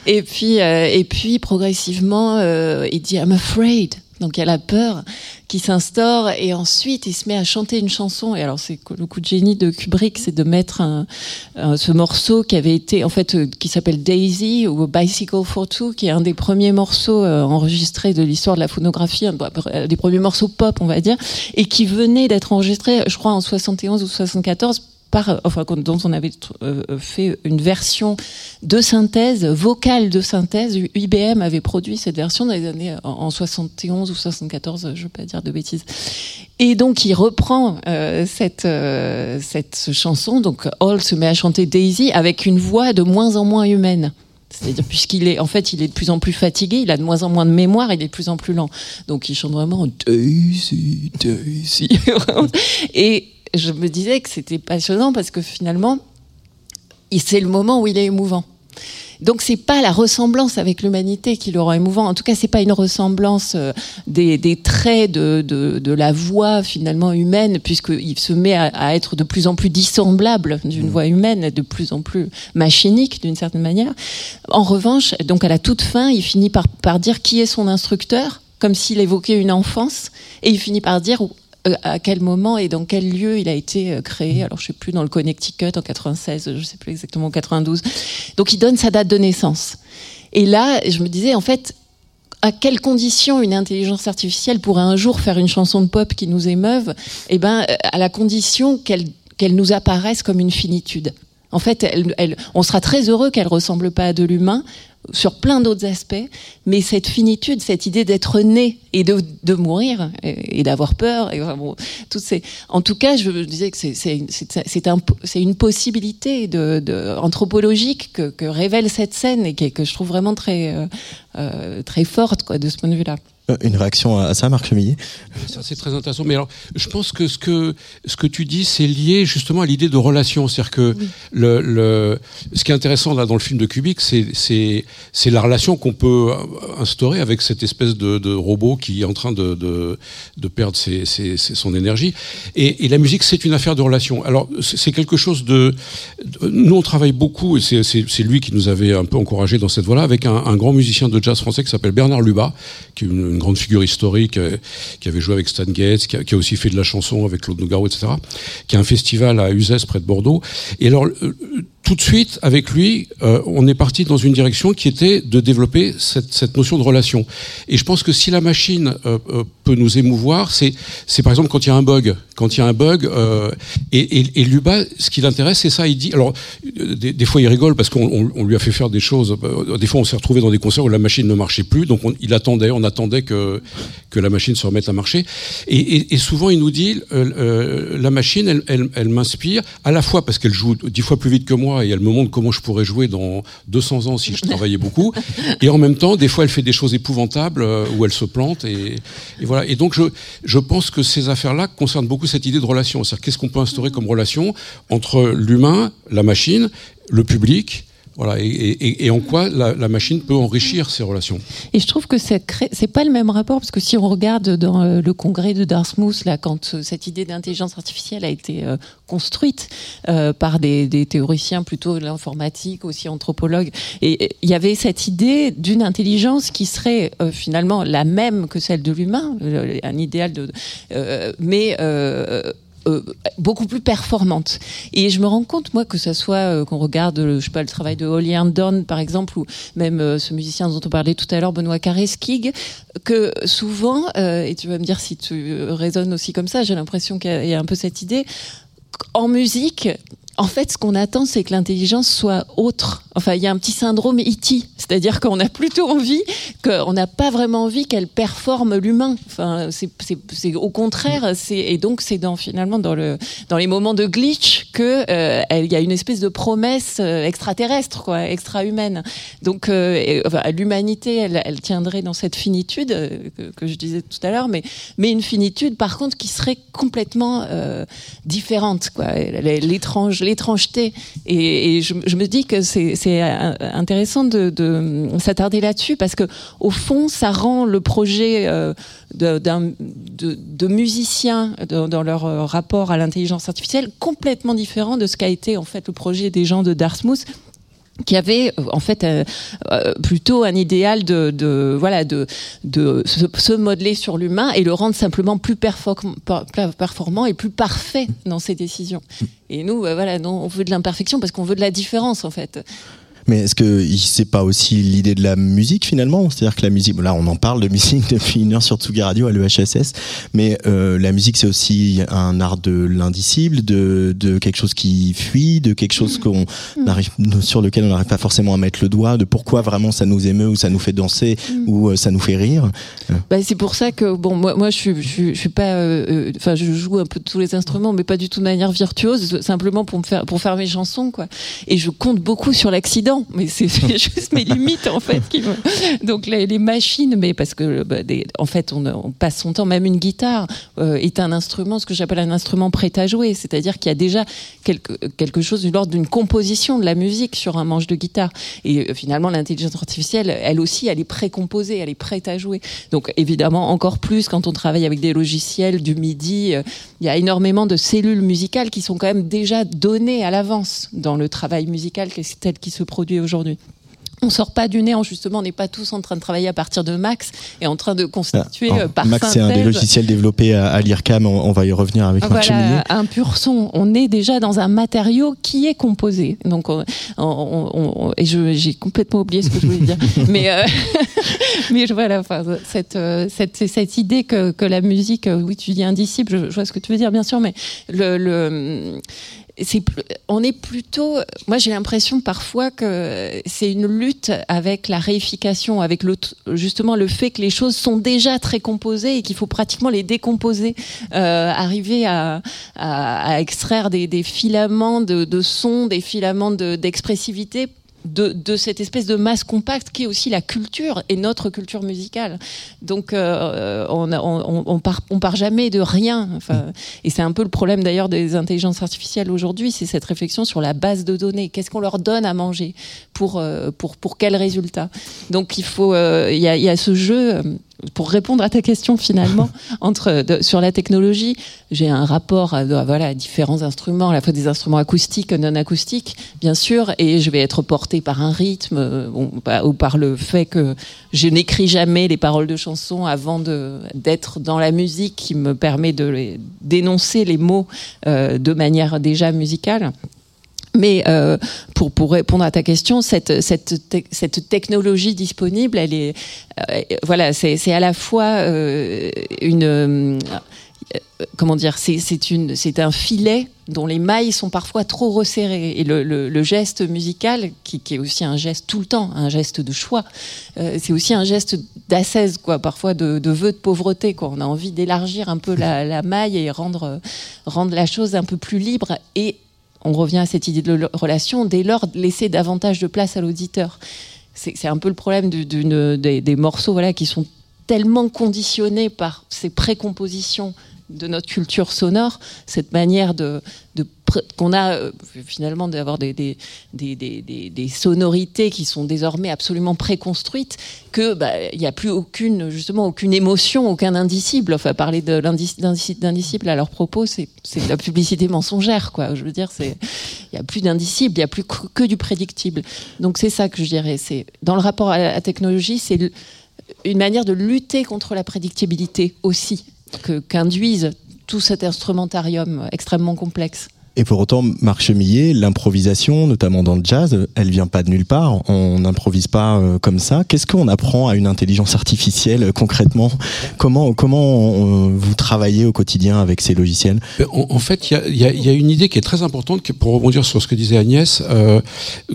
Et puis, euh, et puis progressivement, euh, il dit I'm afraid. Donc il y a la peur qui s'instaure et ensuite il se met à chanter une chanson. Et alors c'est le coup de génie de Kubrick, c'est de mettre ce morceau qui avait été en fait euh, qui s'appelle Daisy ou Bicycle for Two, qui est un des premiers morceaux euh, enregistrés de l'histoire de la phonographie, un un des premiers morceaux pop, on va dire, et qui venait d'être enregistré, je crois en 71 ou 74 dont on avait euh, fait une version de synthèse, vocale de synthèse. IBM avait produit cette version dans les années en, en 71 ou 74, je ne veux pas dire de bêtises. Et donc il reprend euh, cette, euh, cette chanson, donc Hall se met à chanter Daisy avec une voix de moins en moins humaine. C'est-à-dire puisqu'il est, en fait, il est de plus en plus fatigué, il a de moins en moins de mémoire, il est de plus en plus lent. Donc il chante vraiment Daisy, Daisy. Et je me disais que c'était passionnant parce que finalement, c'est le moment où il est émouvant. Donc c'est pas la ressemblance avec l'humanité qui le rend émouvant. En tout cas, c'est pas une ressemblance euh, des, des traits de, de, de la voix finalement humaine, puisqu'il se met à, à être de plus en plus dissemblable d'une voix humaine, de plus en plus machinique d'une certaine manière. En revanche, donc à la toute fin, il finit par, par dire qui est son instructeur, comme s'il évoquait une enfance, et il finit par dire à quel moment et dans quel lieu il a été euh, créé? Alors, je sais plus, dans le Connecticut en 96, je sais plus exactement, en 92. Donc, il donne sa date de naissance. Et là, je me disais, en fait, à quelles conditions une intelligence artificielle pourrait un jour faire une chanson de pop qui nous émeuve? Eh ben, euh, à la condition qu'elle nous apparaisse comme une finitude. En fait, on sera très heureux qu'elle ressemble pas à de l'humain sur plein d'autres aspects, mais cette finitude, cette idée d'être né et de, de mourir et, d'avoir peur, et enfin, bon, toutes ces, en tout cas, je disais que c'est un une possibilité de, de anthropologique que, que révèle cette scène et qui est- que je trouve vraiment très euh, euh, très forte quoi de ce point de vue là. Euh, Une réaction à ça, Marc Chemillet Ça, c'est très intéressant. Mais alors, je pense que ce que, ce que tu dis, c'est lié justement à l'idée de relation. C'est-à-dire que le, le, ce qui est intéressant là dans le film de Kubik, c'est, c'est, c'est la relation qu'on peut instaurer avec cette espèce de, de robot qui est en train de, de, de perdre ses, ses- ses- son énergie. Et, et la musique, c'est une affaire de relation. Alors, c'est quelque chose de, de- Nous, on travaille beaucoup, et c'est, lui qui nous avait un peu encouragé dans cette voie-là, avec un, un grand musicien de jazz français qui s'appelle Bernard Lubat, qui est une, une grande figure historique, euh, qui avait joué avec Stan a, qui a aussi fait de la chanson avec Claude Nougaro, etc., qui a un festival à Uzès, près de Bordeaux. Et alors, euh, tout de suite, avec lui, euh, on est parti dans une direction qui était de développer cette, cette notion de relation. Et je pense que si la machine euh, euh, peut nous émouvoir, c'est, par exemple quand il y a un bug. Quand il y a un bug, euh, et, et, et Luba, ce qui l'intéresse, c'est ça. Il dit, alors, euh, des, des fois, il rigole parce qu'on on- on lui a fait faire des choses. euh, Des fois, on s'est retrouvé dans des concerts où la machine ne marchait plus, donc on- il attendait, on attendait que que la machine se remette à marcher. Et, et, souvent, il nous dit, la machine, elle, elle, elle m'inspire à la fois parce qu'elle joue dix fois plus vite que moi et elle me montre comment je pourrais jouer dans 200 ans si je travaillais beaucoup. Et en même temps, des fois, elle fait des choses épouvantables euh, où elle se plante. Et, et voilà. Et donc, je, je pense que ces affaires-là concernent beaucoup cette idée de relation. C'est-à-dire, qu'est-ce qu'on peut instaurer comme relation entre l'humain, la machine, le public voilà, et, en quoi la, machine peut enrichir ces relations. Et je trouve que c'est pas le même rapport parce que si on regarde dans euh, le congrès de Dartmouth là, quand euh, cette idée d'intelligence artificielle a été euh, construite par des, théoriciens plutôt de l'informatique, aussi anthropologues, et il y avait cette idée d'une intelligence qui serait finalement la même que celle de l'humain, un idéal de, mais euh, euh, beaucoup plus performante. Et je me rends compte, moi, que ça soit euh, qu'on regarde, euh, je sais pas, le travail de Holly Herndon, par exemple, ou même euh, ce musicien dont on parlait tout à l'heure, Benoît Carreskig, que souvent, euh, et tu vas me dire si tu euh, raisonnes aussi comme ça, j'ai l'impression qu'il y y a un peu cette idée, en musique, en fait, ce qu'on attend, c'est que l'intelligence soit autre. Enfin, il y a un petit syndrome E.T., c'est-à-dire qu'on a plutôt envie, qu'on n'a pas vraiment envie qu'elle performe l'humain. Enfin, c'est, au contraire, et donc c'est dans finalement dans le dans les moments de glitch que euh, y a une espèce de promesse euh, extraterrestre, quoi, extra-humaine. Donc, euh, l'humanité, elle, tiendrait dans cette finitude euh, que, je disais tout à l'heure, mais une finitude, par contre, qui serait complètement différente, quoi. L'étrange, l'étrangeté. Et, je, me dis que c'est intéressant de, de s'attarder là-dessus parce que au fond, ça rend le projet euh, de musiciens dans, dans leur euh, rapport à l'intelligence artificielle complètement différent de ce qu'a été en fait le projet des gens de Dartmouth qui avait en fait euh, euh, plutôt un idéal de, voilà de, de se, modeler sur l'humain et le rendre simplement plus perform- per- performant et plus parfait dans ses décisions. Et nous, euh, voilà, on veut de l'imperfection parce qu'on veut de la différence en fait. Mais est-ce que c'est pas aussi l'idée de la musique finalement? C'est-à-dire que la musique, là on en parle de musique depuis une heure sur Tsugi Radio à l'EHSS, mais euh, la musique c'est aussi un art de l'indicible, de, de quelque chose qui fuit, de quelque chose qu'on n'arrive, sur lequel on n'arrive pas forcément à mettre le doigt, de pourquoi vraiment ça nous émeut ou ça nous fait danser ou euh, ça nous fait rire. Bah, c'est pour ça que bon moi moi je suis je, suis- je suis pas euh, euh, enfin je joue un peu tous les instruments mais pas du tout de manière virtuose simplement pour me faire pour faire mes chansons quoi. Et je compte beaucoup sur l'accident mais c'est juste mes limites en fait qui donc les, machines mais parce que bah, en fait on, passe son temps. Même une guitare euh, est un instrument ce que j'appelle un instrument prêt à jouer. C'est-à-dire qu'il y a déjà quelque quelque chose de l'ordre d'une composition de la musique sur un manche de guitare. Et euh, finalement l'intelligence artificielle elle aussi elle est précomposée elle est prête à jouer. Donc évidemment encore plus quand on travaille avec des logiciels du MIDI, euh, il y a énormément de cellules musicales qui sont quand même déjà données à l'avance dans le travail musical qui- tel qu'il se produit aujourd'hui. On sort pas du néant justement, on n'est pas tous en train de travailler à partir de Max et en train de constituer Ah, par Max c'est un des logiciels développés à, à l'IRCAM, on, on va y revenir avec Marc voilà, un pur son. On est déjà dans un matériau qui est composé. Donc, on, on- on- et j'ai complètement oublié ce que je voulais dire. mais, euh, mais je- voilà, enfin, cette, euh, cette, cette idée que, que la musique, euh, oui, tu dis indicible, je, je vois ce que tu veux dire, bien sûr, mais le, le on est plutôt moi j'ai l'impression parfois que c'est une lutte avec la réification avec le justement le fait que les choses sont déjà très composées et qu'il faut pratiquement les décomposer. Euh, arriver à, à, à extraire des, des filaments de, de son des filaments de- d'expressivité de, de cette espèce de masse compacte qui est aussi la culture et notre culture musicale. Donc euh, on, on, on part, on part jamais de rien. Enfin, et c'est un peu le problème d'ailleurs des intelligences artificielles aujourd'hui, c'est cette réflexion sur la base de données. Qu'est-ce qu'on leur donne à manger pour euh, pour pour quel résultat? Donc il faut euh, il y, a, y a ce jeu. Euh, Pour répondre à ta question finalement, entre de- sur la technologie, j'ai un rapport à, à, voilà à différents instruments, à la fois des instruments acoustiques, non acoustiques, bien sûr, et je vais être portée par un rythme euh, bon, bah, ou par le fait que je n'écris jamais les paroles de chansons avant de d'être dans la musique qui me permet de d'énoncer les mots euh, de manière déjà musicale. Mais euh, pour, pour répondre à ta question, cette, cette, te- cette technologie disponible, elle est, euh, voilà, c'est c'est à la fois euh, une, euh, comment dire, c'est c'est une, c'est un filet dont les mailles sont parfois trop resserrées et le, le, le geste musical, qui, qui est aussi un geste tout le temps, un geste de choix, euh, c'est aussi un geste d'ascèse, quoi, parfois de, de vœu de pauvreté, quoi. On a envie d'élargir un peu la, la maille et rendre, rendre la chose un peu plus libre et on revient à cette idée de relation, dès lors laisser davantage de place à l'auditeur. C'est un peu le problème des, des morceaux voilà, qui sont tellement conditionnés par ces précompositions de notre culture sonore, cette manière de, qu'on a euh, finalement d'avoir des, sonorités qui sont désormais absolument préconstruites, que bah, il n'y a plus aucune justement aucune émotion, aucun indicible. Enfin, parler d'indicible à leur propos, c'est de la publicité mensongère, quoi. Je veux dire, il n'y a plus d'indicible, il n'y a plus que, que du prédictible. Donc c'est ça que je dirais. C'est dans le rapport à la technologie, c'est une manière de lutter contre la prédictibilité aussi qu'induisent tout cet instrumentarium extrêmement complexe. Et pour autant, Marc Chemillet, l'improvisation, notamment dans le jazz, elle vient pas de nulle part. On n'improvise pas euh, comme ça. Qu'est-ce qu'on apprend à une intelligence artificielle euh, concrètement? Comment comment euh, vous travaillez au quotidien avec ces logiciels? En, en fait, il y a, il y a- il y a une idée qui est très importante, que, pour rebondir sur ce que disait Agnès, euh,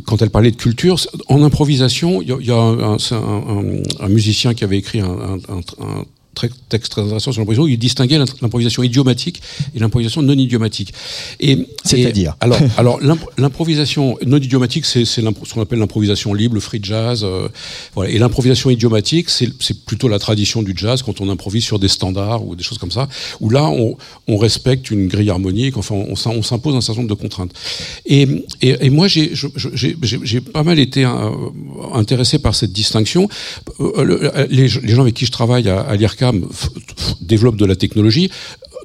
quand elle parlait de culture. En improvisation, il y a, il y a un, un- c'est un- un- un musicien qui avait écrit un, un- un- un très- texte très intéressant sur l'improvisation. Il distinguait l'improvisation idiomatique et l'improvisation non idiomatique. Et C'est-à-dire Alors, alors l'imp- l'improvisation non idiomatique, c'est ce qu'on appelle l'improvisation libre, le free jazz. euh, voilà. Et l'improvisation idiomatique, c'est plutôt la tradition du jazz quand on improvise sur des standards ou des choses comme ça, où là, on, on respecte une grille harmonique, enfin, on, s'im- on s'impose un certain nombre de contraintes. Et, et, et moi, j'ai pas mal été euh, intéressé par cette distinction. Euh, le- les, les gens avec qui je travaille à, à l'IRCAM développent de la technologie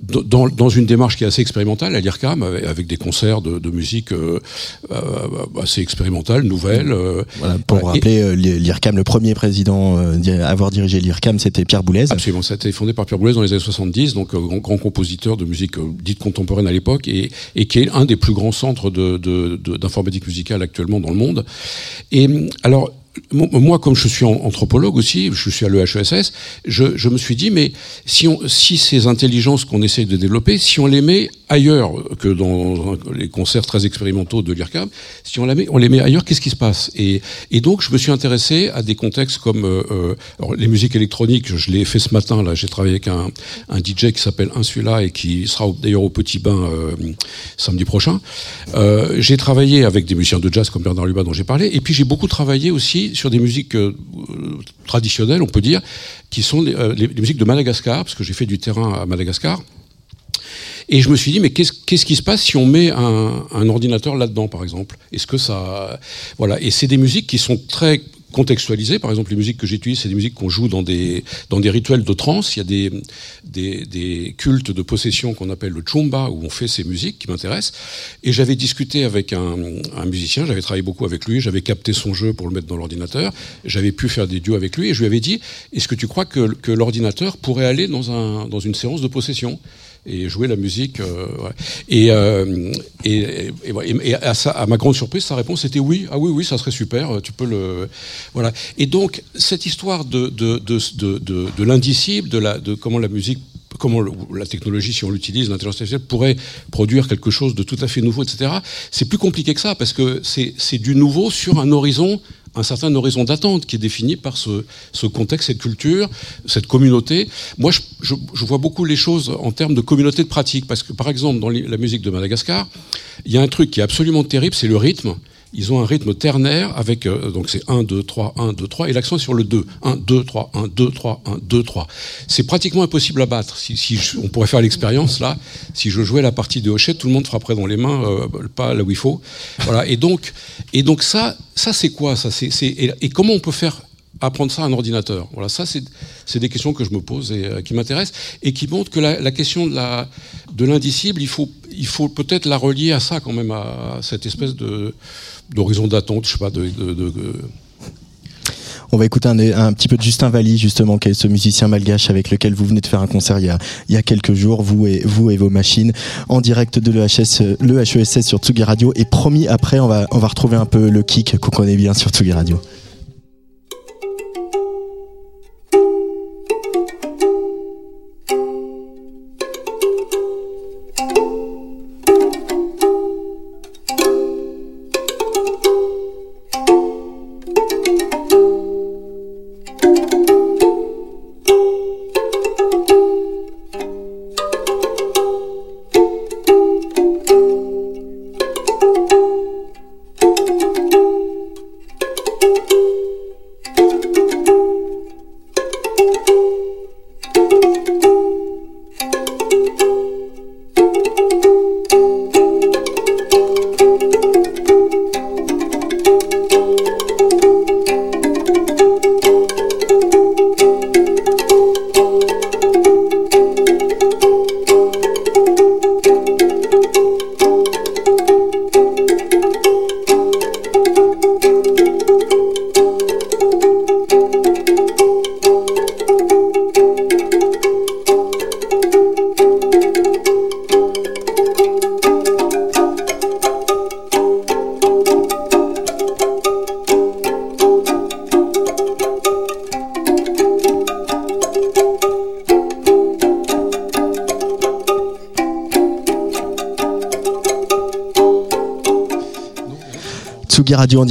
dans, dans une démarche qui est assez expérimentale à l'IRCAM, avec, avec des concerts de, de musique euh, euh, assez expérimentale, nouvelle. euh, Voilà, pour. Et- rappeler, l'IRCAM, le premier président à avoir dirigé l'IRCAM, c'était Pierre Boulez. Absolument, ça a été fondé par Pierre Boulez dans les années 70, donc grand, grand compositeur de musique dite contemporaine à l'époque, et, et qui est un des plus grands centres de- de- de- d'informatique musicale actuellement dans le monde. Et alors, moi, comme je suis an- anthropologue aussi, je suis à l'EHESS, je, je me suis dit, mais si, on, si ces intelligences qu'on essaye de développer, si on les met ailleurs que dans les concerts très expérimentaux de l'IRCAM, si on, la met, on les met ailleurs, qu'est-ce qui se passe? Et, et donc, je me suis intéressé à des contextes comme euh, euh, alors, les musiques électroniques. Je l'ai fait ce matin. Là, j'ai travaillé avec un, un DJ qui s'appelle Insula et qui sera d'ailleurs au Petit Bain euh, samedi prochain. Euh, j'ai travaillé avec des musiciens de jazz comme Bernard Lubat dont j'ai parlé. Et puis, j'ai beaucoup travaillé aussi sur des musiques euh, traditionnelles, on peut dire, qui sont les, euh, les- musiques de Madagascar, parce que j'ai fait du terrain à Madagascar. Et je me suis dit, mais qu'est-ce qu'est-ce qui se passe si on met un, un ordinateur là-dedans, par exemple? Est-ce que ça. Voilà. Et c'est des musiques qui sont très contextualisées. Par exemple, les musiques que j'utilise, c'est des musiques qu'on joue dans des, dans des rituels de trance. Il y a des, des, des cultes de possession qu'on appelle le chumba, où on fait ces musiques qui m'intéressent. Et j'avais discuté avec un, un musicien, j'avais travaillé beaucoup avec lui, j'avais capté son jeu pour le mettre dans l'ordinateur, j'avais pu faire des duos avec lui, et je lui avais dit, est-ce que tu crois que, que l'ordinateur pourrait aller dans, un, dans une séance de possession? Et jouer la musique. euh, ouais. et, euh, et, et, et à, sa- à ma grande surprise, sa réponse était oui. Ah oui, oui, ça serait super. euh, Tu peux le voilà. Et donc cette histoire de de de de, de, l'indicible, de la de comment la musique comment la technologie, si on l'utilise, l'intelligence artificielle pourrait produire quelque chose de tout à fait nouveau, etc. C'est plus compliqué que ça parce que c'est du nouveau sur un horizon un certain horizon d'attente qui est défini par ce, contexte, cette culture, cette communauté. Moi, je, vois beaucoup les choses en termes de communauté de pratique, parce que par exemple, dans la musique de Madagascar, il y a un truc qui est absolument terrible, c'est le rythme. Ils ont un rythme ternaire avec, euh, donc c'est 1, 2, 3, 1, 2, 3, et l'accent est sur le 2. 1, 2, 3, 1, 2, 3, 1, 2, 3. C'est pratiquement impossible à battre. Si, si je- on pourrait faire l'expérience là, si je jouais la partie de Hochet, tout le monde frapperait dans les mains, euh, pas là où il faut. Voilà. Et donc, et donc ça, ça c'est quoi ça? Et, et comment on peut faire apprendre ça à un ordinateur? Voilà, ça c'est, des questions que je me pose et euh, qui m'intéressent et qui montrent que la, la question de, la, de l'indicible, il faut, il faut peut-être la relier à ça quand même, à cette espèce de, d'horizon d'attente, je sais pas, On va écouter un, petit peu de Justin Valli, justement, qui est ce musicien malgache avec lequel vous venez de faire un concert il y a, il y a quelques jours, vous et, vous et vos machines, en direct de l'EHS, le HESS sur Tsugi Radio. Et promis, après, on va, on va retrouver un peu le kick qu'on connaît bien sur Tsugi Radio.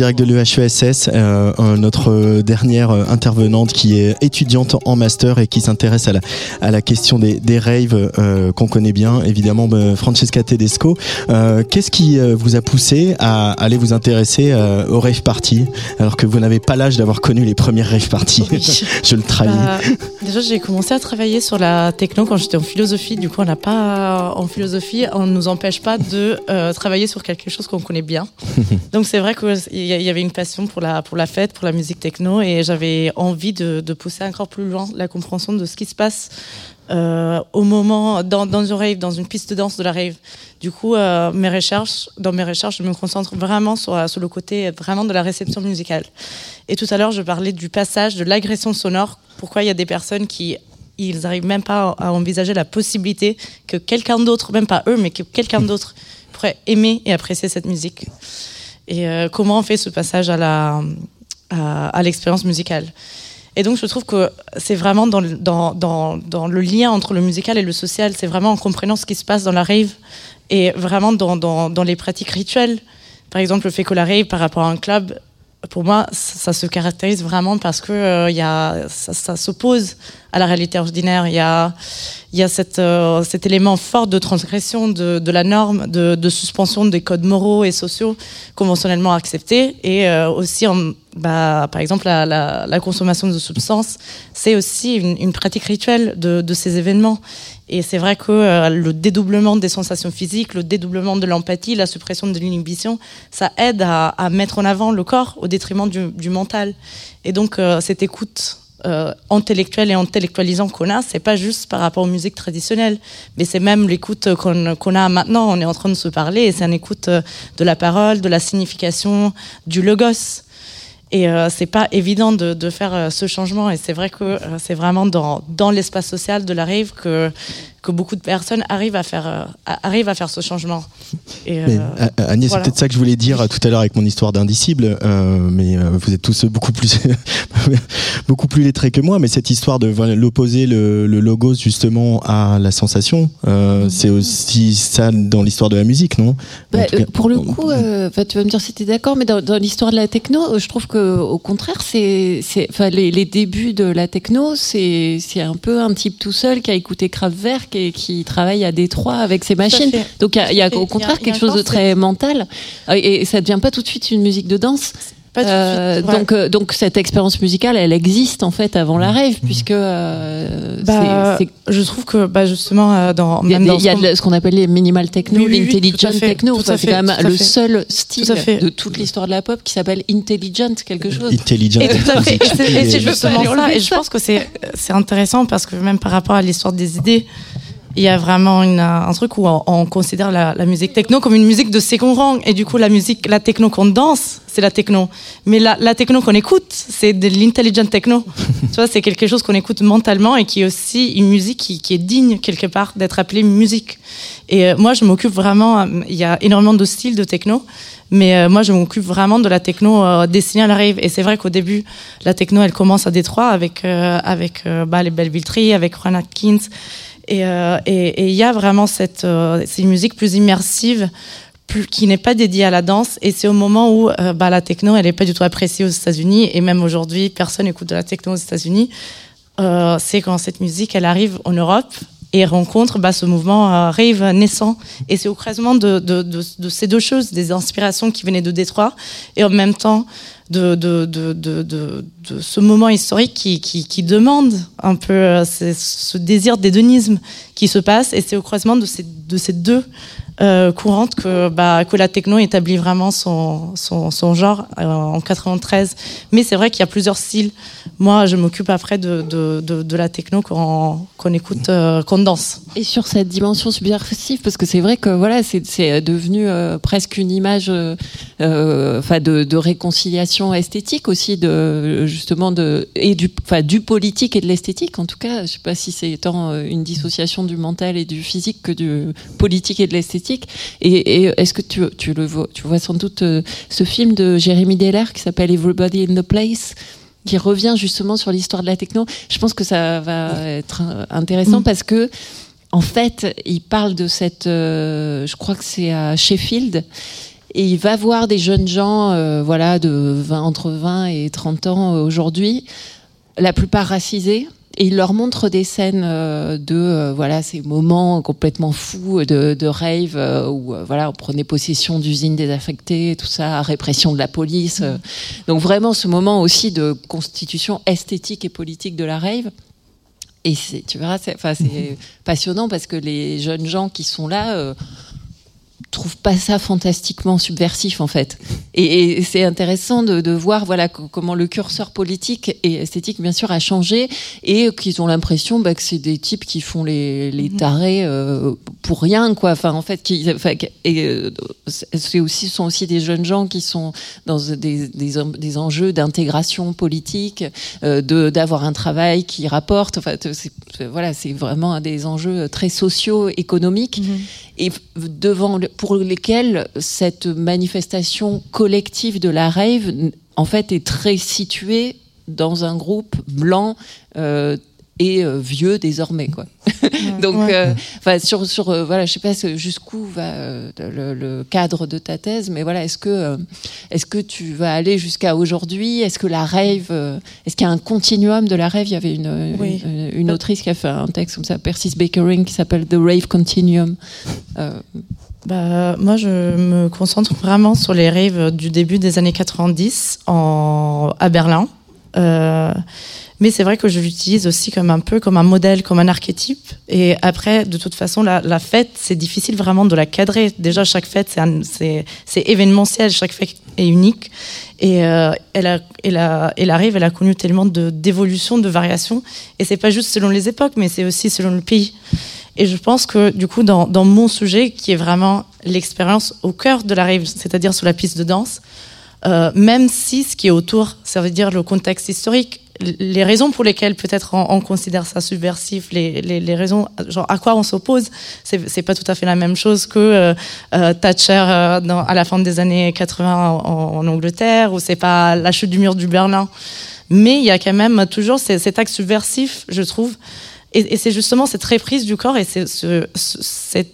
Direct de l'EHESS, euh, notre euh, dernière euh, intervenante qui est étudiante en master et qui s'intéresse à la, à la question des, des raves euh, qu'on connaît bien, évidemment bah, Francesca Tedesco. Euh, Qu'est-ce qui vous a poussé à aller vous intéresser aux rave parties alors que vous n'avez pas l'âge d'avoir connu les premières rave parties? Je le trahis. Bah, déjà, j'ai commencé à travailler sur la techno quand j'étais en philosophie. Du coup, on n'a pas en philosophie, on ne nous empêche pas de euh, travailler sur quelque chose qu'on connaît bien. Donc c'est vrai qu'il y avait une passion pour la, pour la fête, pour la musique techno, et j'avais envie de, de pousser encore plus loin la compréhension de ce qui se passe euh, au moment, dans, dans une rave, dans une piste de danse de la rave. Du coup, euh, mes recherches, dans mes recherches, je me concentre vraiment sur, le côté vraiment de la réception musicale. Et tout à l'heure, je parlais du passage de l'agression sonore. Pourquoi il y a des personnes qui ils n'arrivent même pas à envisager la possibilité que quelqu'un d'autre, même pas eux, mais que quelqu'un d'autre pourrait aimer et apprécier cette musique. Et euh, comment on fait ce passage à l'expérience musicale? Et donc je trouve que c'est vraiment dans le, lien entre le musical et le social, c'est vraiment en comprenant ce qui se passe dans la rave et vraiment dans les pratiques rituelles. Par exemple, le fait que la rave par rapport à un club, pour moi, ça, se caractérise vraiment parce que euh, y a, ça, s'oppose à la réalité ordinaire. Il y a, y a cette, euh, cet élément fort de transgression de, la norme, de, suspension des codes moraux et sociaux conventionnellement acceptés. Et euh, aussi, bah, par exemple, la, consommation de substances, c'est aussi une, pratique rituelle de ces événements. Et c'est vrai que euh, le dédoublement des sensations physiques, le dédoublement de l'empathie, la suppression de l'inhibition, ça aide à, mettre en avant le corps au détriment du, mental. Et donc, euh, cette écoute euh, intellectuelle et intellectualisant qu'on a, c'est pas juste par rapport aux musiques traditionnelles, mais c'est même l'écoute qu'on qu a maintenant. On est en train de se parler et c'est une écoute de la parole, de la signification, du logos. Et euh, c'est pas évident de, de faire euh, ce changement. Et c'est vrai que euh, c'est vraiment dans, dans l'espace social de la rave que que beaucoup de personnes arrivent à faire, euh, arrivent à faire ce changement. Et, Mais, euh, euh, Agnès, voilà. c'est peut-être ça que je voulais dire tout à l'heure avec mon histoire d'indicible, euh, mais euh, vous êtes tous beaucoup plus beaucoup plus lettrés que moi. Mais cette histoire de l'opposer le, le logos justement à la sensation, euh, c'est aussi ça dans l'histoire de la musique, non? Bah, cas- euh, pour le coup, euh, tu vas me dire si tu es d'accord, mais dans, dans l'histoire de la techno, je trouve que au contraire, c'est, les, les débuts de la techno, c'est, c'est un peu un type tout seul qui a écouté Kraftwerk et qui travaille à Détroit avec ses machines. Donc il y a, y au contraire Il y a- il y a quelque chose de très mental et, et ça devient pas tout de suite une musique de danse. Pas tout de Euh, suite, ouais. donc, euh, donc cette expérience musicale, elle existe en fait avant la rave, puisque euh, bah, c'est, c'est- je trouve que bah, justement, euh, dans, il y a, même des- y a ce de- ce qu'on appelle les minimal techno, Oui, oui, oui, l'intelligent fait, techno. tout Enfin, c'est fait, quand même le fait. seul style Tout à fait. de toute l'histoire de la pop qui s'appelle intelligent quelque chose. Intelligent. Et tout à fait. Et c'est- et c'est justement ça. Et je pense que c'est c'est intéressant parce que même par rapport à l'histoire des idées, il y a vraiment une, un truc où on, on considère la, la musique techno comme une musique de second rang. Et du coup, la musique, la techno qu'on danse, c'est la techno. Mais la, la techno qu'on écoute, c'est de l'intelligent techno. tu vois, c'est quelque chose qu'on écoute mentalement et qui est aussi une musique qui, qui est digne quelque part d'être appelée musique. Et euh, moi, je m'occupe vraiment. euh, Il y a énormément de styles de techno. Mais euh, moi, je m'occupe vraiment de la techno euh, destinée à la rave. Et c'est vrai qu'au début, la techno, elle commence à Détroit avec, euh, avec euh, bah, les Belleville Tree, avec Ron Atkins. Et euh, et- il y a vraiment cette euh, musique plus immersive, qui n'est pas dédiée à la danse. Et c'est au moment où euh, bah, la techno, elle n'est pas du tout appréciée aux États-Unis. Et même aujourd'hui, personne n'écoute de la techno aux États-Unis. C'est quand cette musique, elle arrive en Europe et rencontre bah, ce mouvement euh, rave naissant. Et c'est au croisement de, de ces deux choses, des inspirations qui venaient de Détroit et en même temps de, de, de, de, ce moment historique qui, qui, demande un peu euh, ce, désir d'hédonisme qui se passe. Et c'est au croisement de ces, de ces deux euh, courantes que, bah, que la techno établit vraiment son, genre euh, en 93. Mais c'est vrai qu'il y a plusieurs styles. Moi, je m'occupe après de, la techno qu'on écoute, euh, qu'on danse. Et sur cette dimension subversive, parce que c'est vrai que voilà, c'est devenu presque une image, enfin de, réconciliation esthétique aussi, justement de et du, du politique et de l'esthétique. En tout cas, je sais pas si c'est tant une dissociation du mental et du physique que du politique et de l'esthétique. Et, et est-ce que tu, tu le vois, tu vois sans doute euh, ce film de Jérémy Deller qui s'appelle Everybody in the Place qui revient justement sur l'histoire de la techno. Je pense que ça va être intéressant Mm. parce que en fait, il parle de cette, euh, je crois que c'est à Sheffield, et il va voir des jeunes gens, euh, voilà, de 20, entre 20 et 30 ans aujourd'hui, la plupart racisés. Et il leur montre des scènes euh, de euh, voilà ces moments complètement fous de, de rave euh, où voilà on prenait possession d'usines désaffectées tout ça répression de la police euh. donc vraiment ce moment aussi de constitution esthétique et politique de la rave. Et tu verras, c'est enfin, c'est passionnant parce que les jeunes gens qui sont là trouvent pas ça fantastiquement subversif en fait. Et, et c'est intéressant de, de voir voilà co- comment le curseur politique et esthétique bien sûr a changé et qu'ils ont l'impression bah, que c'est des types qui font les, les tarés euh, pour rien quoi. Enfin en fait qui, enfin, et euh, c'est aussi ce sont aussi des jeunes gens qui sont dans des, des, en- des enjeux d'intégration politique, euh, de d'avoir un travail qui rapporte. Enfin voilà c'est vraiment des enjeux très sociaux économiques et devant le- pour lesquels cette manifestation collective de la rave en fait est très située dans un groupe blanc euh, et euh, vieux désormais quoi. Donc Ouais. euh, sur sur euh, voilà je sais pas jusqu'où va le, le cadre de ta thèse mais voilà est-ce que est-ce que tu vas aller jusqu'à aujourd'hui? Est-ce que la rave est-ce qu'il y a un continuum de la rave? Il y avait une Oui. une, une autrice qui a fait un texte comme ça Persis Bakering qui s'appelle The Rave Continuum Bah, moi, je me concentre vraiment sur les raves du début des années 90 en, à Berlin. Euh, mais c'est vrai que je l'utilise aussi comme un peu comme un modèle, comme un archétype. Et après, de toute façon, la, fête, c'est difficile vraiment de la cadrer. Déjà, chaque fête, c'est événementiel, chaque fête est unique. Et euh, elle, elle, a, arrive, elle a connu tellement d'évolutions, de variations. Et c'est pas juste selon les époques, mais c'est aussi selon le pays. Et je pense que du coup, dans, dans mon sujet, qui est vraiment l'expérience au cœur de la rave, c'est-à-dire sur la piste de danse, euh, même si ce qui est autour, ça veut dire le contexte historique, les raisons pour lesquelles peut-être on, on considère ça subversif, les, les, les raisons, genre à quoi on s'oppose, c'est pas tout à fait la même chose que euh, euh, Thatcher euh, à la fin des années 80 en, Angleterre, ou c'est pas la chute du mur du Berlin. Mais il y a quand même toujours cet acte subversif, je trouve. Et, c'est justement cette reprise du corps et c'est ce, ce- cette,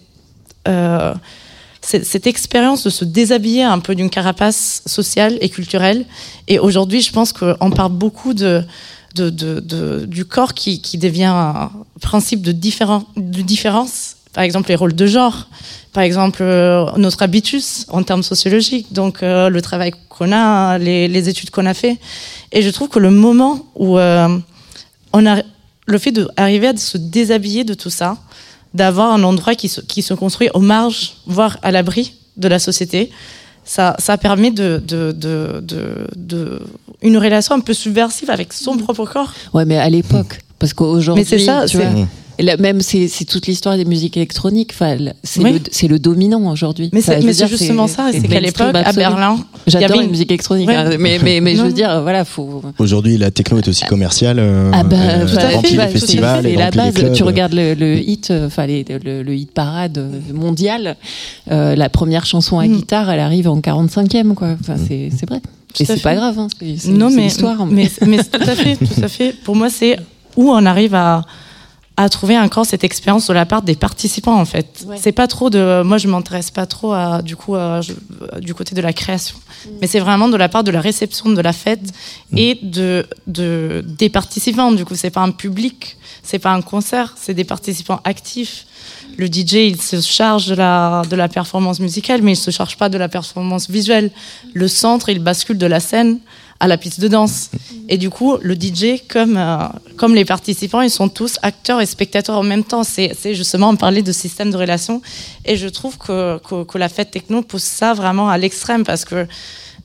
cette, cette expérience de se déshabiller un peu d'une carapace sociale et culturelle. Et aujourd'hui, je pense qu'on parle beaucoup du corps qui, devient un principe de, différen- de différence. Par exemple, les rôles de genre. Par exemple, euh, notre habitus en termes sociologiques. Donc, euh, le travail qu'on a, les, les études qu'on a fait. Et je trouve que le moment où euh, on a le fait d'arriver à se déshabiller de tout ça, d'avoir un endroit qui se, qui se construit aux marges, voire à l'abri de la société, ça, ça permet de, de, de, de, de- une relation un peu subversive avec son propre corps. Ouais, mais à l'époque. Parce qu'aujourd'hui, Mais c'est ça, tu vois, là, même c'est c'est toute l'histoire des musiques électroniques. Enfin, c'est Oui. le, c'est le dominant aujourd'hui. Mais c'est- mais justement ça, c'est qu'à l'époque, à. Berlin, j'adore une- musique électronique, Ouais. hein, mais mais mais je veux dire, voilà, faut. Aujourd'hui, la techno est aussi commerciale. euh, Ah bah, euh, tout à fait, les bah, c'est- festivals, elle la les base. clubs. Tu regardes le, le hit, euh, enfin les- le, le hit parade mondial. euh, la première chanson à Mm. guitare, elle arrive en 45e, quoi. Enfin, c'est c'est vrai. Tout Et c'est fait. pas grave. Hein, c'est c'est- non, c'est mais, l'histoire. mais, mais c'est tout à fait, tout à fait. Pour moi, c'est où on arrive à, à trouver encore cette expérience de la part des participants, en fait. Ouais. C'est pas trop de. Moi, je m'intéresse pas trop à, du coup, à- je- du côté de la création. Mais c'est vraiment de la part de la réception de la fête et de, de, des participants. Du coup, c'est pas un public, c'est pas un concert, c'est des participants actifs. Le DJ, il se charge de la, de la performance musicale, mais il se charge pas de la performance visuelle. Le centre, il bascule de la scène à la piste de danse. Et du coup, le DJ, comme, euh, comme les participants, ils sont tous acteurs et spectateurs en même temps. C'est justement, on parlait de système de relation. Et je trouve que, que, que la fête techno pousse ça vraiment à l'extrême parce que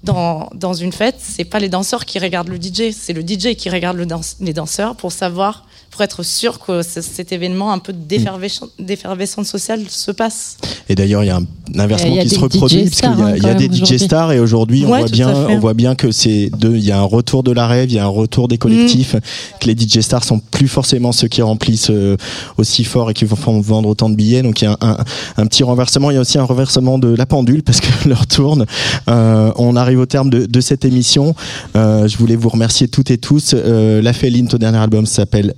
dans, dans une fête, c'est pas les danseurs qui regardent le DJ, c'est le DJ qui regarde les danseurs pour savoir, pour être sûr que ce- cet événement un peu d'effervescence d'effervescence sociale se passe. Et d'ailleurs, il y a un inversement qui se reproduit, parce qu'il y a, y des DJ stars, et aujourd'hui, on, Ouais, voit bien, on voit bien que c'est deux, il y a un retour de la rêve, il y a un retour des collectifs, Mm. que les DJ stars sont plus forcément ceux qui remplissent euh, aussi fort et qui vont vendre autant de billets. Donc il y a un, un- un petit renversement. Il y a aussi un renversement de la pendule parce que l'heure tourne. Euh, on arrive au terme de, de cette émission. Euh, je voulais vous remercier toutes et tous. Euh, la Féline, ton dernier album s'appelle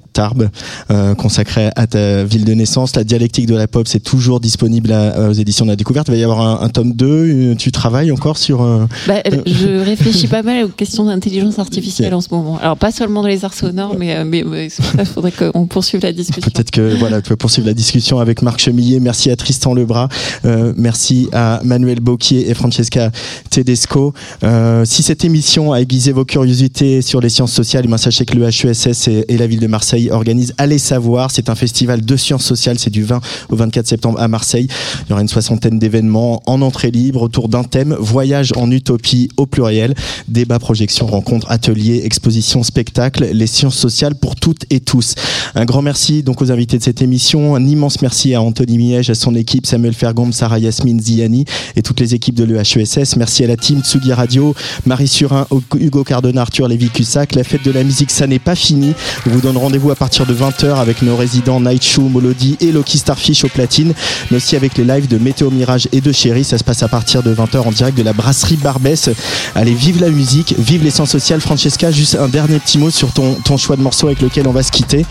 Euh, consacré à ta ville de naissance. La dialectique de la pop, c'est toujours disponible à- aux éditions de la découverte. Il va y avoir un, un tome 2. Euh, Tu travailles encore sur... euh, Bah, euh, je réfléchis pas mal aux questions d'intelligence artificielle en ce moment. Alors pas seulement dans les arts sonores, mais, qu'il faudrait qu'on poursuive la discussion. Peut-être que voilà, tu peux poursuivre la discussion avec Marc Chemillet. Merci à Tristan Lebras. Euh, merci à Manuel Bocquier et Francesca Tedesco. Euh, si cette émission a aiguisé vos curiosités sur les sciences sociales, bien, sachez que le HESS et, et la ville de Marseille organisent Allez savoir. C'est un festival de sciences sociales. C'est du 20 au 24 septembre à Marseille. Il y aura une soixantaine d'événements en entrée libre autour d'un thème voyage en utopie au pluriel. Débat, projection, rencontres, ateliers, expositions, spectacles. Les sciences sociales pour toutes et tous. Un grand merci donc aux invités de cette émission. Un immense merci à Anthony Miège, à son équipe, Samuel Fergombe, Sarah Yasmine Ziani et toutes les équipes de l'EHESS. Merci à la team Tsugi Radio, Marie Surin, Hugo Cardona, Arthur Lévy-Cussac. La fête de la musique, ça n'est pas fini. On vous donne rendez-vous à partir de 20h avec nos résidents Night Show, Molody et Loki Starfish au platine, mais aussi avec les lives de Météo Mirage et de Chéri. Ça se passe à partir de 20h en direct de la brasserie Barbès. Allez, vive la musique, vive les sciences sociales. Francesca, juste un dernier petit mot sur ton, ton choix de morceau avec lequel on va se quitter.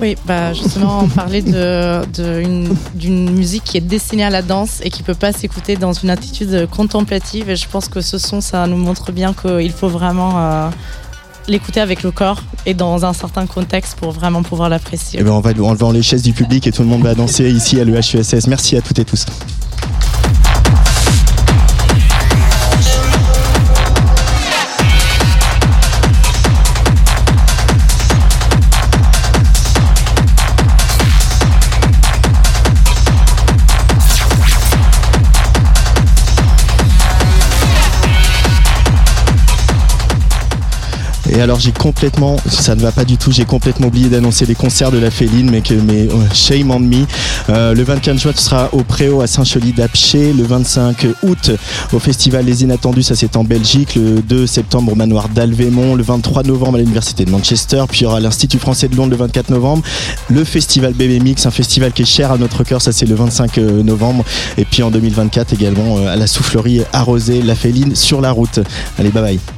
Oui, bah justement, on parlait de, de une- d'une musique qui est destinée à la danse et qui peut pas s'écouter dans une attitude contemplative. Et je pense que ce son, ça nous montre bien qu'il faut vraiment euh, l'écouter avec le corps et dans un certain contexte pour vraiment pouvoir l'apprécier. Eh ben, on va enlever les chaises du public et tout le monde va danser ici à l'EHESS. Merci à toutes et tous. Et alors j'ai complètement, ça ne va pas du tout, j'ai complètement oublié d'annoncer les concerts de la Féline, mais que mais oh, shame on me. Euh, le 24 juin, tu seras au Préau à Saint-Chely d'Apché. Le 25 août, au festival Les Inattendus, ça c'est en Belgique. Le 2 septembre au manoir d'Alvémont. Le 23 novembre à l'université de Manchester. Puis il y aura l'Institut français de Londres le 24 novembre. Le festival Bébé Mix, un festival qui est cher à notre cœur, ça c'est le 25 novembre. Et puis en 2024 également euh, à la soufflerie arrosée, la Féline sur la route. Allez, bye bye.